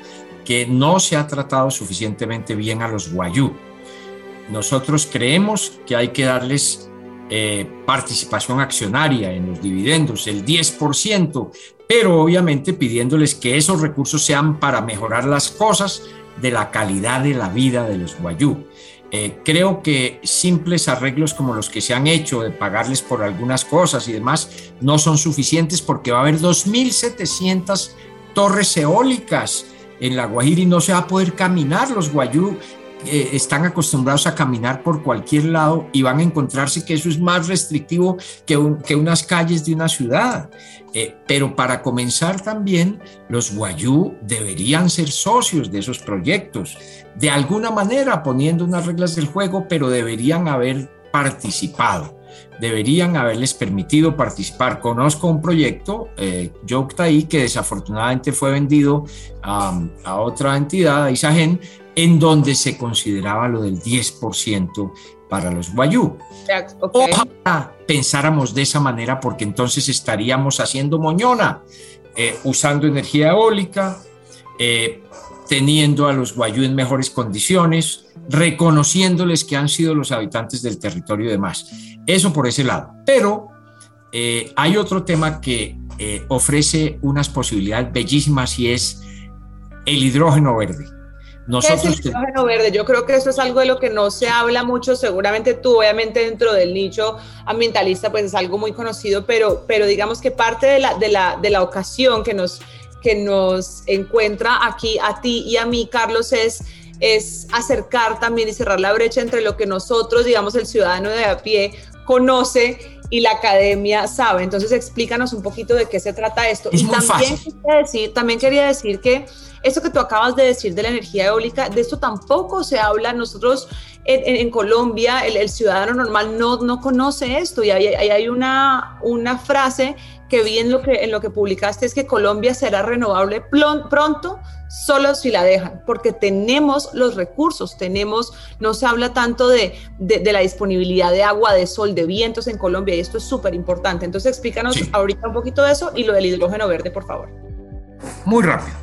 que no se ha tratado suficientemente bien a los guayú. Nosotros creemos que hay que darles eh, participación accionaria en los dividendos, el 10%, pero obviamente pidiéndoles que esos recursos sean para mejorar las cosas de la calidad de la vida de los guayú. Eh, creo que simples arreglos como los que se han hecho de pagarles por algunas cosas y demás no son suficientes porque va a haber 2.700 torres eólicas en la Guajira y no se va a poder caminar. Los guayú eh, están acostumbrados a caminar por cualquier lado y van a encontrarse que eso es más restrictivo que, unas calles de una ciudad. Eh, pero para comenzar también, los guayú deberían ser socios de esos proyectos, de alguna manera poniendo unas reglas del juego, pero deberían haber participado deberían haberles permitido participar. Conozco un proyecto, eh, que desafortunadamente fue vendido a otra entidad, a Isagen, en donde se consideraba lo del 10% para los guayú. Ojalá pensáramos de esa manera porque entonces estaríamos haciendo moñona, eh, usando energía eólica, eh, teniendo a los guayú en mejores condiciones, reconociéndoles que han sido los habitantes del territorio y demás. Eso por ese lado. Pero eh, hay otro tema que ofrece unas posibilidades bellísimas y es el hidrógeno verde. Nosotros ¿Qué es el hidrógeno verde? Yo creo que eso es algo de lo que no se habla mucho. Seguramente tú, obviamente, dentro del nicho ambientalista, pues es algo muy conocido, pero, pero digamos que parte de la, de la, de la ocasión que nos, que nos encuentra aquí a ti y a mí, Carlos, es, es acercar también y cerrar la brecha entre lo que nosotros, digamos, el ciudadano de a pie, conoce y la academia sabe. Entonces, explícanos un poquito de qué se trata esto. y también quería, decir, también quería decir que eso que tú acabas de decir de la energía eólica, de esto tampoco se habla. Nosotros en, Colombia, el, ciudadano normal no, no conoce esto y ahí hay, hay, una, una frase que vi en lo que, en lo que publicaste es que Colombia será renovable pronto, solo si la dejan, porque tenemos los recursos, tenemos, no se habla tanto de, de, la disponibilidad de agua, de sol, de vientos en Colombia, y esto es súper importante. Entonces explícanos ahorita un poquito de eso y lo del hidrógeno verde, por favor. Muy rápido.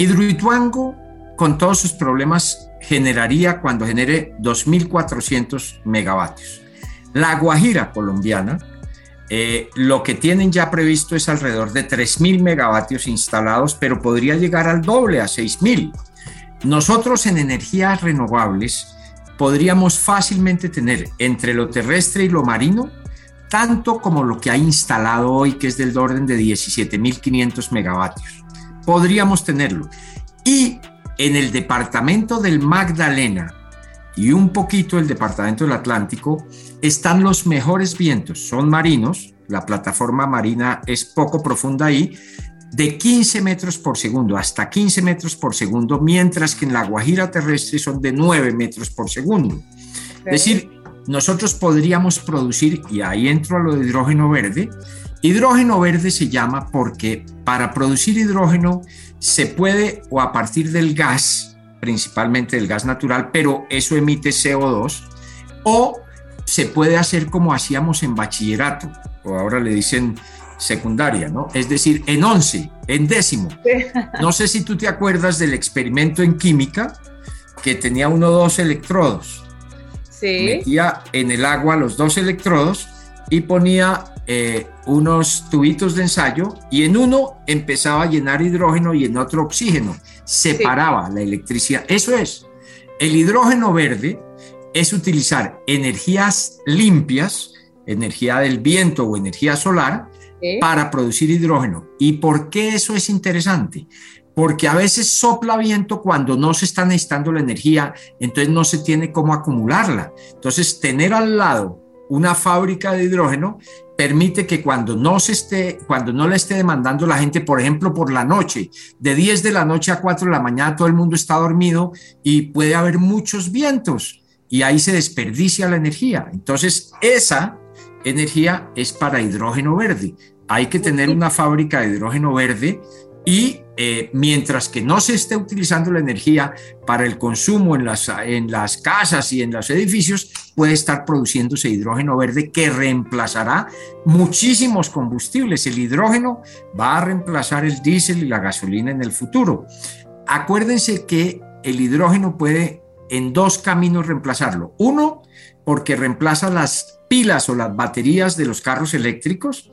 Hidroituango, con todos sus problemas, generaría cuando genere 2.400 megavatios. La Guajira colombiana, eh, lo que tienen ya previsto es alrededor de 3.000 megavatios instalados, pero podría llegar al doble, a 6.000. Nosotros en energías renovables podríamos fácilmente tener entre lo terrestre y lo marino tanto como lo que ha instalado hoy, que es del orden de 17.500 megavatios. Podríamos tenerlo. Y en el departamento del Magdalena y un poquito el departamento del Atlántico, están los mejores vientos, son marinos, la plataforma marina es poco profunda ahí, de 15 metros por segundo, hasta 15 metros por segundo, mientras que en la Guajira terrestre son de 9 metros por segundo. Es decir, nosotros podríamos producir, y ahí entro a lo de hidrógeno verde, hidrógeno verde se llama porque para producir hidrógeno se puede o a partir del gas, principalmente del gas natural, pero eso emite CO2, o se puede hacer como hacíamos en bachillerato, o ahora le dicen secundaria, ¿no? Es decir, en once, en décimo. No sé si tú te acuerdas del experimento en química que tenía uno o dos electrodos. Sí. Metía en el agua los dos electrodos y ponía eh, unos tubitos de ensayo y en uno empezaba a llenar hidrógeno y en otro oxígeno. Separaba la electricidad. Eso es. El hidrógeno verde es utilizar energías limpias, energía del viento o energía solar, para producir hidrógeno. ¿Y por qué eso es interesante? Porque a veces sopla viento cuando no se está necesitando la energía, entonces no se tiene cómo acumularla. Entonces, tener al lado una fábrica de hidrógeno permite que cuando no se esté, cuando no le esté demandando la gente, por ejemplo, por la noche, de 10 de la noche a 4 de la mañana todo el mundo está dormido y puede haber muchos vientos y ahí se desperdicia la energía. Entonces, esa energía es para hidrógeno verde. Hay que tener una fábrica de hidrógeno verde y eh, mientras que no se esté utilizando la energía para el consumo en las, en las casas y en los edificios, puede estar produciéndose hidrógeno verde que reemplazará muchísimos combustibles. El hidrógeno va a reemplazar el diésel y la gasolina en el futuro. Acuérdense que el hidrógeno puede en dos caminos reemplazarlo. Uno, porque reemplaza las pilas o las baterías de los carros eléctricos,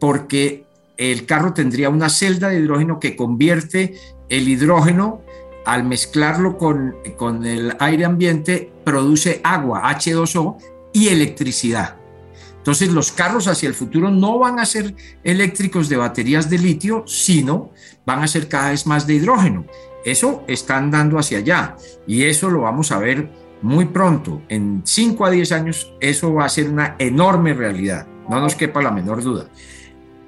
porque el carro tendría una celda de hidrógeno que convierte el hidrógeno al mezclarlo con, con el aire ambiente, produce agua, H2O, y electricidad. Entonces los carros hacia el futuro no van a ser eléctricos de baterías de litio, sino van a ser cada vez más de hidrógeno. Eso está andando hacia allá y eso lo vamos a ver muy pronto. En 5 a 10 años eso va a ser una enorme realidad, no nos quepa la menor duda.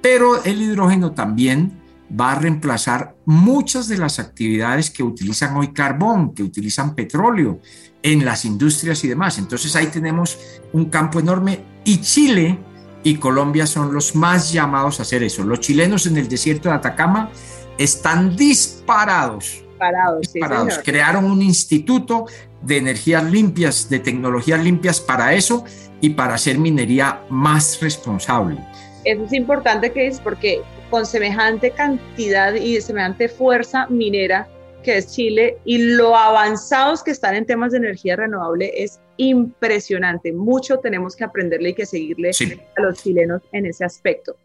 Pero el hidrógeno también va a reemplazar muchas de las actividades que utilizan hoy carbón, que utilizan petróleo en las industrias y demás. Entonces ahí tenemos un campo enorme y Chile y Colombia son los más llamados a hacer eso. Los chilenos en el desierto de Atacama están disparados parados. Crearon un instituto de energías limpias, de tecnologías limpias para eso y para hacer minería más responsable. Eso es importante que es porque con semejante cantidad y semejante fuerza minera que es Chile y lo avanzados que están en temas de energía renovable es impresionante. Mucho tenemos que aprenderle y que seguirle a los chilenos en ese aspecto.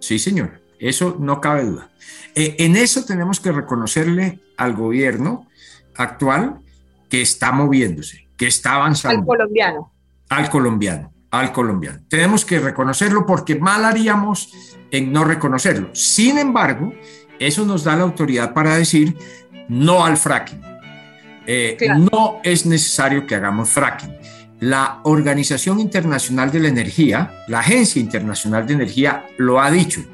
Sí, señor, eso no cabe duda. Eh, en eso tenemos que reconocerle al gobierno actual que está moviéndose, que está avanzando. Al colombiano. Al colombiano, al colombiano. Tenemos que reconocerlo porque mal haríamos en no reconocerlo. Sin embargo, eso nos da la autoridad para decir no al fracking. Eh, no es necesario que hagamos fracking. La Organización Internacional de la Energía, la Agencia Internacional de Energía, lo ha dicho.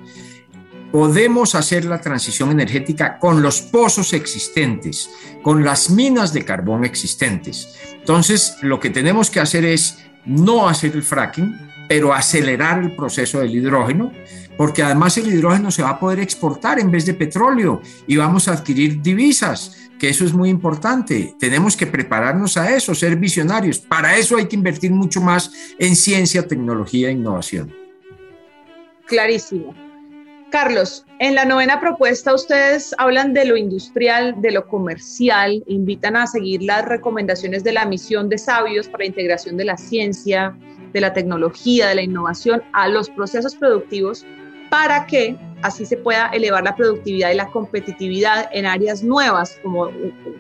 Podemos hacer la transición energética con los pozos existentes, con las minas de carbón existentes. Entonces, lo que tenemos que hacer es no hacer el fracking, pero acelerar el proceso del hidrógeno, porque además el hidrógeno se va a poder exportar en vez de petróleo y vamos a adquirir divisas, que eso es muy importante. Tenemos que prepararnos a eso, ser visionarios. Para eso hay que invertir mucho más en ciencia, tecnología e innovación. Clarísimo. Carlos, en la novena propuesta ustedes hablan de lo industrial, de lo comercial, invitan a seguir las recomendaciones de la misión de sabios para la integración de la ciencia, de la tecnología, de la innovación a los procesos productivos para que así se pueda elevar la productividad y la competitividad en áreas nuevas, como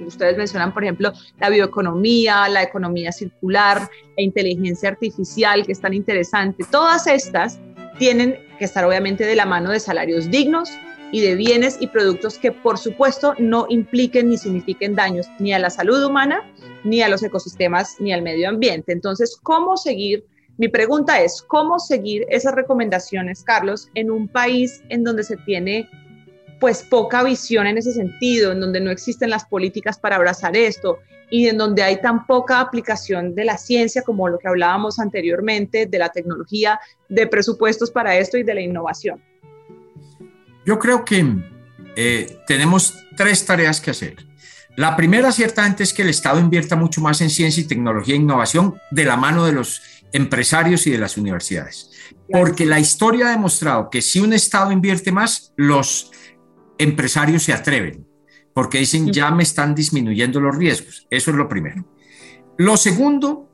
ustedes mencionan, por ejemplo, la bioeconomía, la economía circular, la inteligencia artificial, que es tan interesante. Todas estas tienen que estar obviamente de la mano de salarios dignos y de bienes y productos que por supuesto no impliquen ni signifiquen daños ni a la salud humana, ni a los ecosistemas, ni al medio ambiente. Entonces, ¿cómo seguir mi pregunta es, ¿cómo seguir esas recomendaciones, Carlos, en un país en donde se tiene pues poca visión en ese sentido, en donde no existen las políticas para abrazar esto y en donde hay tan poca aplicación de la ciencia como lo que hablábamos anteriormente, de la tecnología, de presupuestos para esto y de la innovación? Yo creo que eh, tenemos tres tareas que hacer. La primera, ciertamente, es que el Estado invierta mucho más en ciencia y tecnología e innovación de la mano de los empresarios y de las universidades. Porque la historia ha demostrado que si un Estado invierte más, los empresarios se atreven, porque dicen, ya me están disminuyendo los riesgos. Eso es lo primero. Lo segundo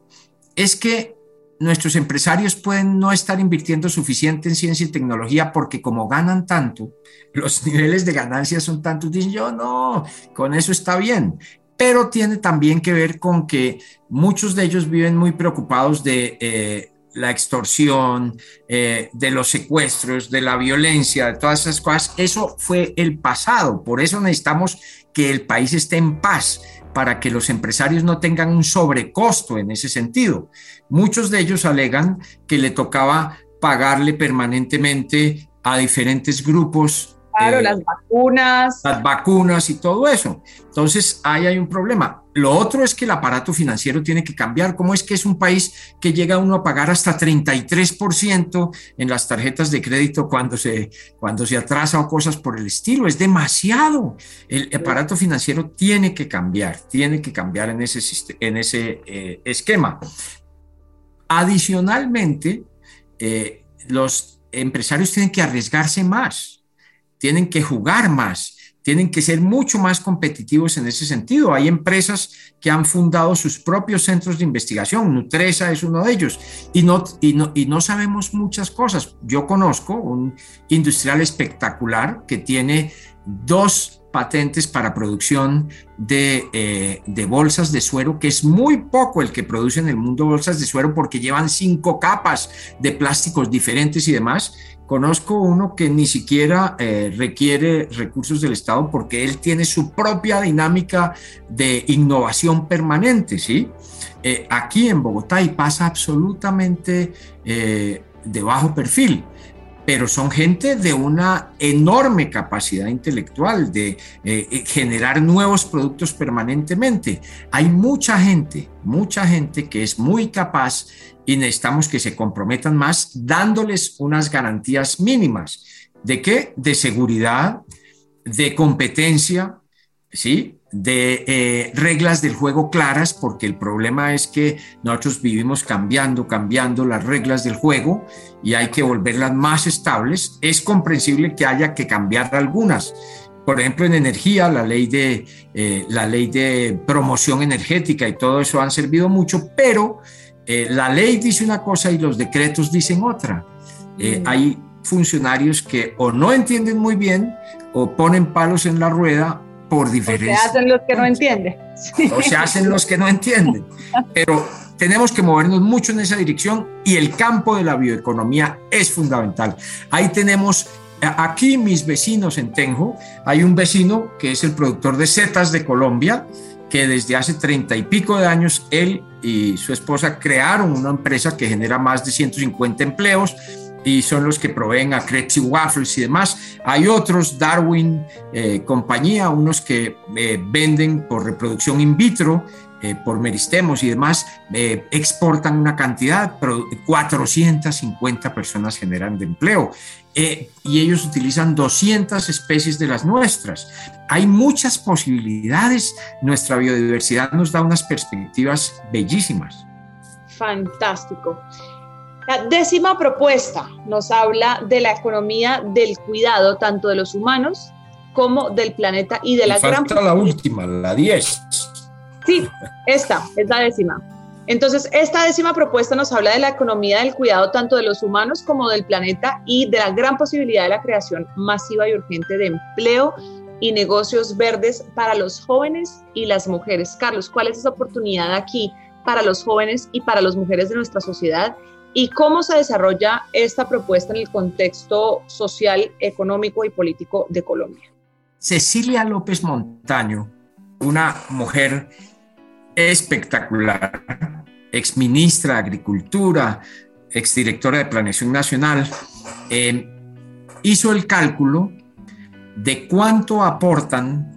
es que nuestros empresarios pueden no estar invirtiendo suficiente en ciencia y tecnología porque como ganan tanto, los niveles de ganancia son tantos, dicen yo no, con eso está bien. Pero tiene también que ver con que muchos de ellos viven muy preocupados de eh, la extorsión, eh, de los secuestros, de la violencia, de todas esas cosas. Eso fue el pasado. Por eso necesitamos que el país esté en paz para que los empresarios no tengan un sobrecosto en ese sentido. Muchos de ellos alegan que le tocaba pagarle permanentemente a diferentes grupos Claro, eh, las vacunas. Las vacunas y todo eso. Entonces, ahí hay un problema. Lo otro es que el aparato financiero tiene que cambiar. ¿Cómo es que es un país que llega uno a pagar hasta 33% en las tarjetas de crédito cuando se, cuando se atrasa o cosas por el estilo? Es demasiado. El aparato financiero tiene que cambiar, tiene que cambiar en ese, en ese eh, esquema. Adicionalmente, eh, los empresarios tienen que arriesgarse más tienen que jugar más, tienen que ser mucho más competitivos en ese sentido. Hay empresas que han fundado sus propios centros de investigación, Nutresa es uno de ellos, y no, y no, y no sabemos muchas cosas. Yo conozco un industrial espectacular que tiene dos patentes para producción de, eh, de, bolsas de suero, que es muy poco el que produce en el mundo bolsas de suero porque llevan cinco capas de plásticos diferentes y demás. Conozco uno que ni siquiera eh, requiere recursos del Estado porque él tiene su propia dinámica de innovación permanente, ¿sí? Eh, aquí en Bogotá y pasa absolutamente eh, de bajo perfil pero son gente de una enorme capacidad intelectual de generar nuevos productos permanentemente. Hay mucha gente, mucha gente que es muy capaz y necesitamos que se comprometan más dándoles unas garantías mínimas. ¿De qué? De seguridad, de competencia, ¿sí? de eh, reglas del juego claras, porque el problema es que nosotros vivimos cambiando, cambiando las reglas del juego y hay que volverlas más estables. Es comprensible que haya que cambiar algunas, por ejemplo, en energía, la ley de, eh, la ley de promoción energética y todo eso han servido mucho, pero eh, la ley dice una cosa y los decretos dicen otra. Eh, mm. Hay funcionarios que o no entienden muy bien o ponen palos en la rueda por diferencia. O se hacen los que no entienden. O se hacen los que no entienden. Pero tenemos que movernos mucho en esa dirección y el campo de la bioeconomía es fundamental. Ahí tenemos Aquí mis vecinos en Tenjo, hay un vecino que es el productor de setas de Colombia, que desde hace treinta y pico de años él y su esposa crearon una empresa que genera más de 150 empleos y son los que proveen a Crepes y Waffles y demás. Hay otros, Darwin eh, compañía, unos que eh, venden por reproducción in vitro eh, por meristemos y demás, eh, exportan una cantidad, pero 450 personas generan de empleo eh, y ellos utilizan 200 especies de las nuestras. Hay muchas posibilidades, nuestra biodiversidad nos da unas perspectivas bellísimas. Fantástico. La décima propuesta nos habla de la economía del cuidado tanto de los humanos como del planeta y de la falta la última, la 10. Sí, esta es la décima. Entonces, esta décima propuesta nos habla de la economía del cuidado tanto de los humanos como del planeta y de la gran posibilidad de la creación masiva y urgente de empleo y negocios verdes para los jóvenes y las mujeres. Carlos, ¿cuál es esa oportunidad aquí para los jóvenes y para las mujeres de nuestra sociedad? ¿Y cómo se desarrolla esta propuesta en el contexto social, económico y político de Colombia? Cecilia López Montaño, una mujer espectacular, ex ministra de Agricultura, ex directora de Planeación Nacional, eh, hizo el cálculo de cuánto aportan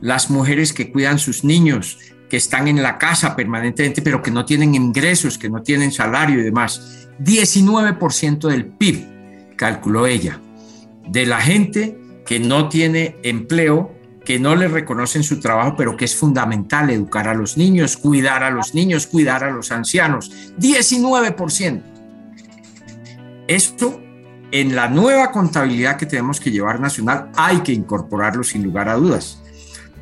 las mujeres que cuidan sus niños, que están en la casa permanentemente, pero que no tienen ingresos, que no tienen salario y demás. 19% del PIB, calculó ella, de la gente que no tiene empleo que no le reconocen su trabajo, pero que es fundamental educar a los niños, cuidar a los niños, cuidar a los ancianos. 19%. Esto en la nueva contabilidad que tenemos que llevar nacional hay que incorporarlo sin lugar a dudas.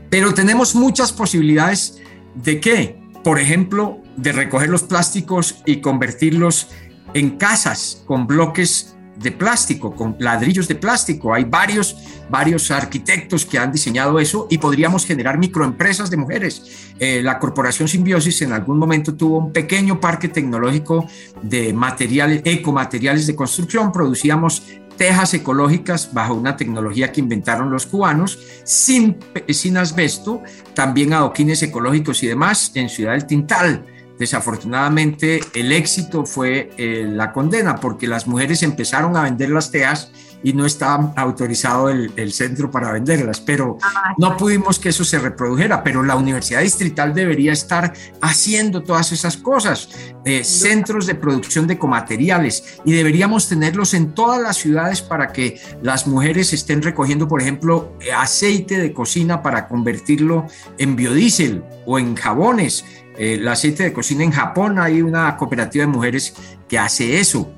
Pero tenemos muchas posibilidades de qué? Por ejemplo, de recoger los plásticos y convertirlos en casas con bloques de plástico, con ladrillos de plástico. Hay varios, varios arquitectos que han diseñado eso y podríamos generar microempresas de mujeres. Eh, la Corporación Simbiosis en algún momento tuvo un pequeño parque tecnológico de materiales, ecomateriales de construcción. Producíamos tejas ecológicas bajo una tecnología que inventaron los cubanos, sin, sin asbesto, también adoquines ecológicos y demás en Ciudad del Tintal Desafortunadamente, el éxito fue eh, la condena, porque las mujeres empezaron a vender las teas y no estaba autorizado el, centro para venderlas, pero ah, no pudimos que eso se reprodujera, pero la Universidad Distrital debería estar haciendo todas esas cosas, eh, centros de producción de comateriales, y deberíamos tenerlos en todas las ciudades para que las mujeres estén recogiendo, por ejemplo, aceite de cocina para convertirlo en biodiesel o en jabones. eh, el aceite de cocina en Japón, hay una cooperativa de mujeres que hace eso.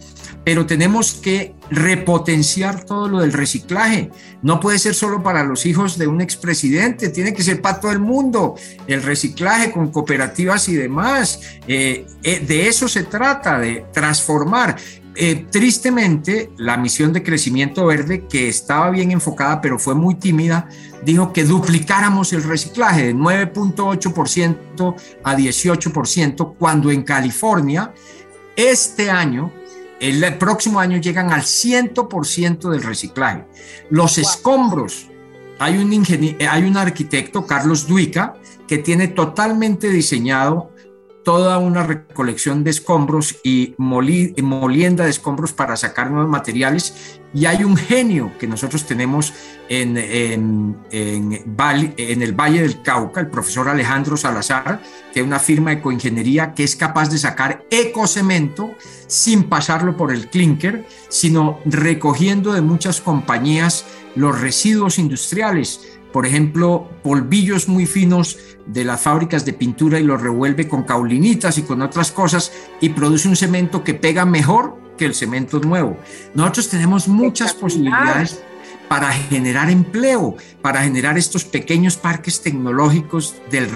Pero tenemos que repotenciar todo lo del reciclaje. No puede ser solo para los hijos de un expresidente, tiene que ser para todo el mundo. El reciclaje con cooperativas y demás. Eh, eh, de eso se trata, de transformar. Tristemente, la misión de crecimiento verde, que estaba bien enfocada, pero fue muy tímida, dijo que duplicáramos el reciclaje de 9.8% a 18%, cuando en California este año, el, próximo año llegan al 100% del reciclaje. Los escombros, hay un, hay un arquitecto, Carlos Duica, que tiene totalmente diseñado toda una recolección de escombros y molienda de escombros para sacar nuevos materiales. Y hay un genio que nosotros tenemos en, el Valle del Cauca, el profesor Alejandro Salazar, que es una firma de ecoingeniería que es capaz de sacar ecocemento sin pasarlo por el clinker, sino recogiendo de muchas compañías los residuos industriales por ejemplo, polvillos muy finos de las fábricas de pintura y los revuelve con caulinitas y con otras cosas y produce un cemento que pega mejor que el cemento nuevo. Nosotros tenemos muchas posibilidades para generar empleo, para generar estos pequeños parques tecnológicos del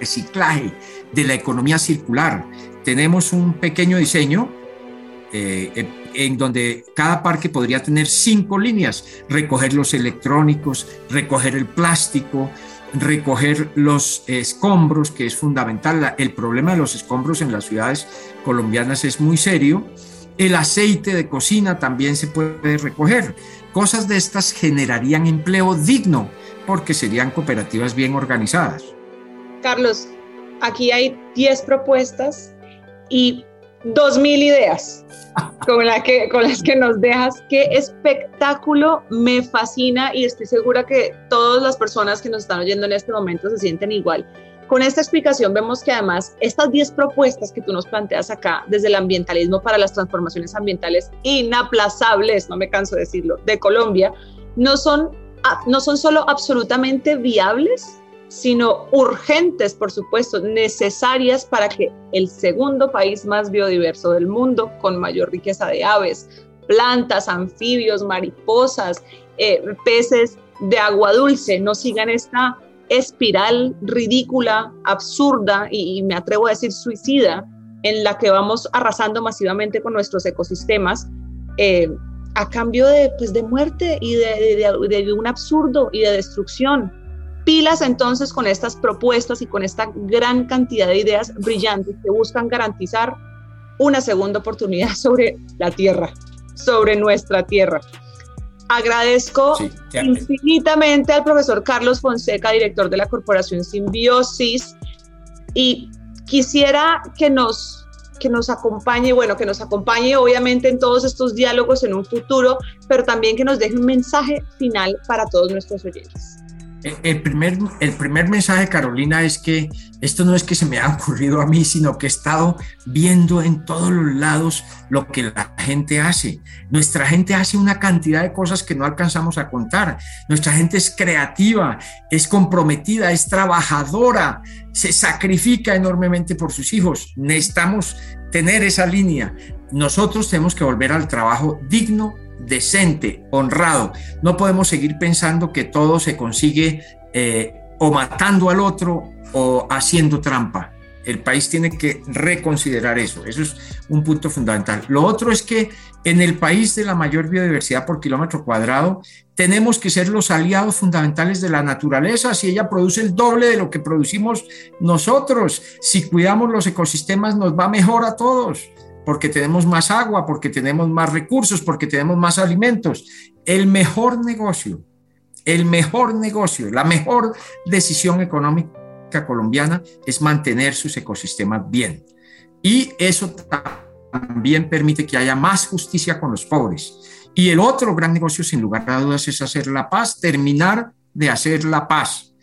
reciclaje, de la economía circular. Tenemos un pequeño diseño eh, en donde cada parque podría tener cinco líneas, recoger los electrónicos, recoger el plástico, recoger los escombros, que es fundamental. El problema de los escombros en las ciudades colombianas es muy serio. El aceite de cocina también se puede recoger. Cosas de estas generarían empleo digno porque serían cooperativas bien organizadas. Carlos, aquí hay 10 propuestas y 2.000 ideas con, la que, con las que nos dejas. Qué espectáculo, me fascina y estoy segura que todas las personas que nos están oyendo en este momento se sienten igual. Con esta explicación vemos que además estas 10 propuestas que tú nos planteas acá desde el ambientalismo para las transformaciones ambientales inaplazables, no me canso de decirlo, de Colombia, no son, no son solo absolutamente viables, sino urgentes, por supuesto, necesarias para que el segundo país más biodiverso del mundo, con mayor riqueza de aves, plantas, anfibios, mariposas, eh, peces de agua dulce, no sigan esta espiral ridícula, absurda y, me atrevo a decir suicida en la que vamos arrasando masivamente con nuestros ecosistemas eh, a cambio de, pues, de muerte y de, un absurdo y de destrucción. Pilas entonces con estas propuestas y con esta gran cantidad de ideas brillantes que buscan garantizar una segunda oportunidad sobre la tierra, sobre nuestra tierra. Agradezco infinitamente al profesor Carlos Fonseca, director de la Corporación Simbiosis, y quisiera que nos, que nos acompañe, bueno, que nos acompañe obviamente en todos estos diálogos en un futuro, pero también que nos deje un mensaje final para todos nuestros oyentes. El primer, el primer mensaje, Carolina, es que esto no es que se me ha ocurrido a mí, sino que he estado viendo en todos los lados lo que la gente hace. Nuestra gente hace una cantidad de cosas que no alcanzamos a contar. Nuestra gente es creativa, es comprometida, es trabajadora, se sacrifica enormemente por sus hijos. Necesitamos tener esa línea. Nosotros tenemos que volver al trabajo digno decente, honrado. No podemos seguir pensando que todo se consigue eh, o matando al otro o haciendo trampa. El país tiene que reconsiderar eso. Eso es un punto fundamental. Lo otro es que en el país de la mayor biodiversidad por kilómetro cuadrado, tenemos que ser los aliados fundamentales de la naturaleza. Si ella produce el doble de lo que producimos nosotros, si cuidamos los ecosistemas, nos va mejor a todos porque tenemos más agua, porque tenemos más recursos, porque tenemos más alimentos. El mejor negocio, el mejor negocio, la mejor decisión económica colombiana es mantener sus ecosistemas bien. Y eso también permite que haya más justicia con los pobres. Y el otro gran negocio, sin lugar a dudas, es hacer la paz, terminar de hacer la paz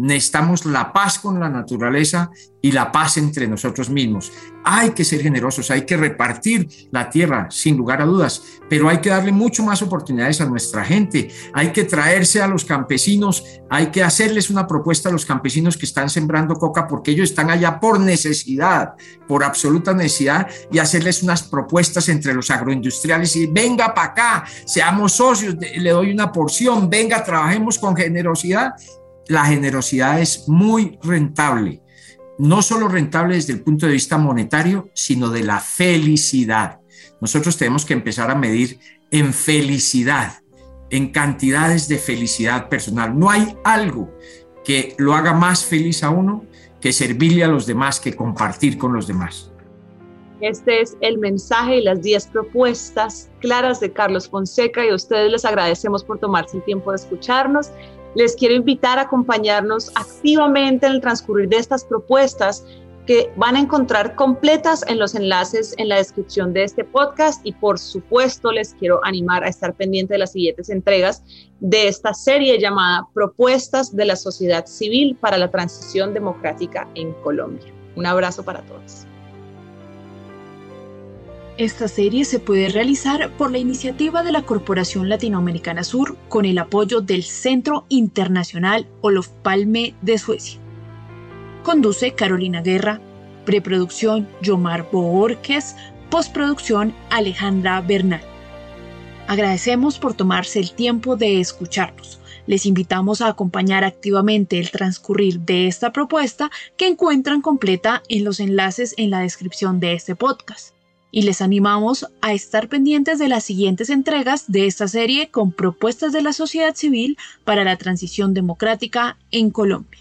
necesitamos la paz con la naturaleza y la paz entre nosotros mismos. Hay que ser generosos, hay que repartir la tierra, sin lugar a dudas, pero hay que darle mucho más oportunidades a nuestra gente. Hay que traerse a los campesinos, hay que hacerles una propuesta a los campesinos que están sembrando coca porque ellos están allá por necesidad, por absoluta necesidad, y hacerles unas propuestas entre los agroindustriales y venga para acá, seamos socios, le doy una porción, venga, trabajemos con generosidad la generosidad es muy rentable, no solo rentable desde el punto de vista monetario, sino de la felicidad. Nosotros tenemos que empezar a medir en felicidad, en cantidades de felicidad personal. No hay algo que lo haga más feliz a uno que servirle a los demás, que compartir con los demás. Este es el mensaje y las 10 propuestas claras de Carlos Fonseca y a ustedes les agradecemos por tomarse el tiempo de escucharnos les quiero invitar a acompañarnos activamente en el transcurrir de estas propuestas que van a encontrar completas en los enlaces en la descripción de este podcast y por supuesto les quiero animar a estar pendiente de las siguientes entregas de esta serie llamada Propuestas de la Sociedad Civil para la Transición Democrática en Colombia. Un abrazo para todos. Esta serie se puede realizar por la iniciativa de la Corporación Latinoamericana Sur con el apoyo del Centro Internacional Olof Palme de Suecia. Conduce Carolina Guerra, preproducción Yomar Boorques, postproducción Alejandra Bernal. Agradecemos por tomarse el tiempo de escucharnos. Les invitamos a acompañar activamente el transcurrir de esta propuesta que encuentran completa en los enlaces en la descripción de este podcast. Y les animamos a estar pendientes de las siguientes entregas de esta serie con propuestas de la sociedad civil para la transición democrática en Colombia.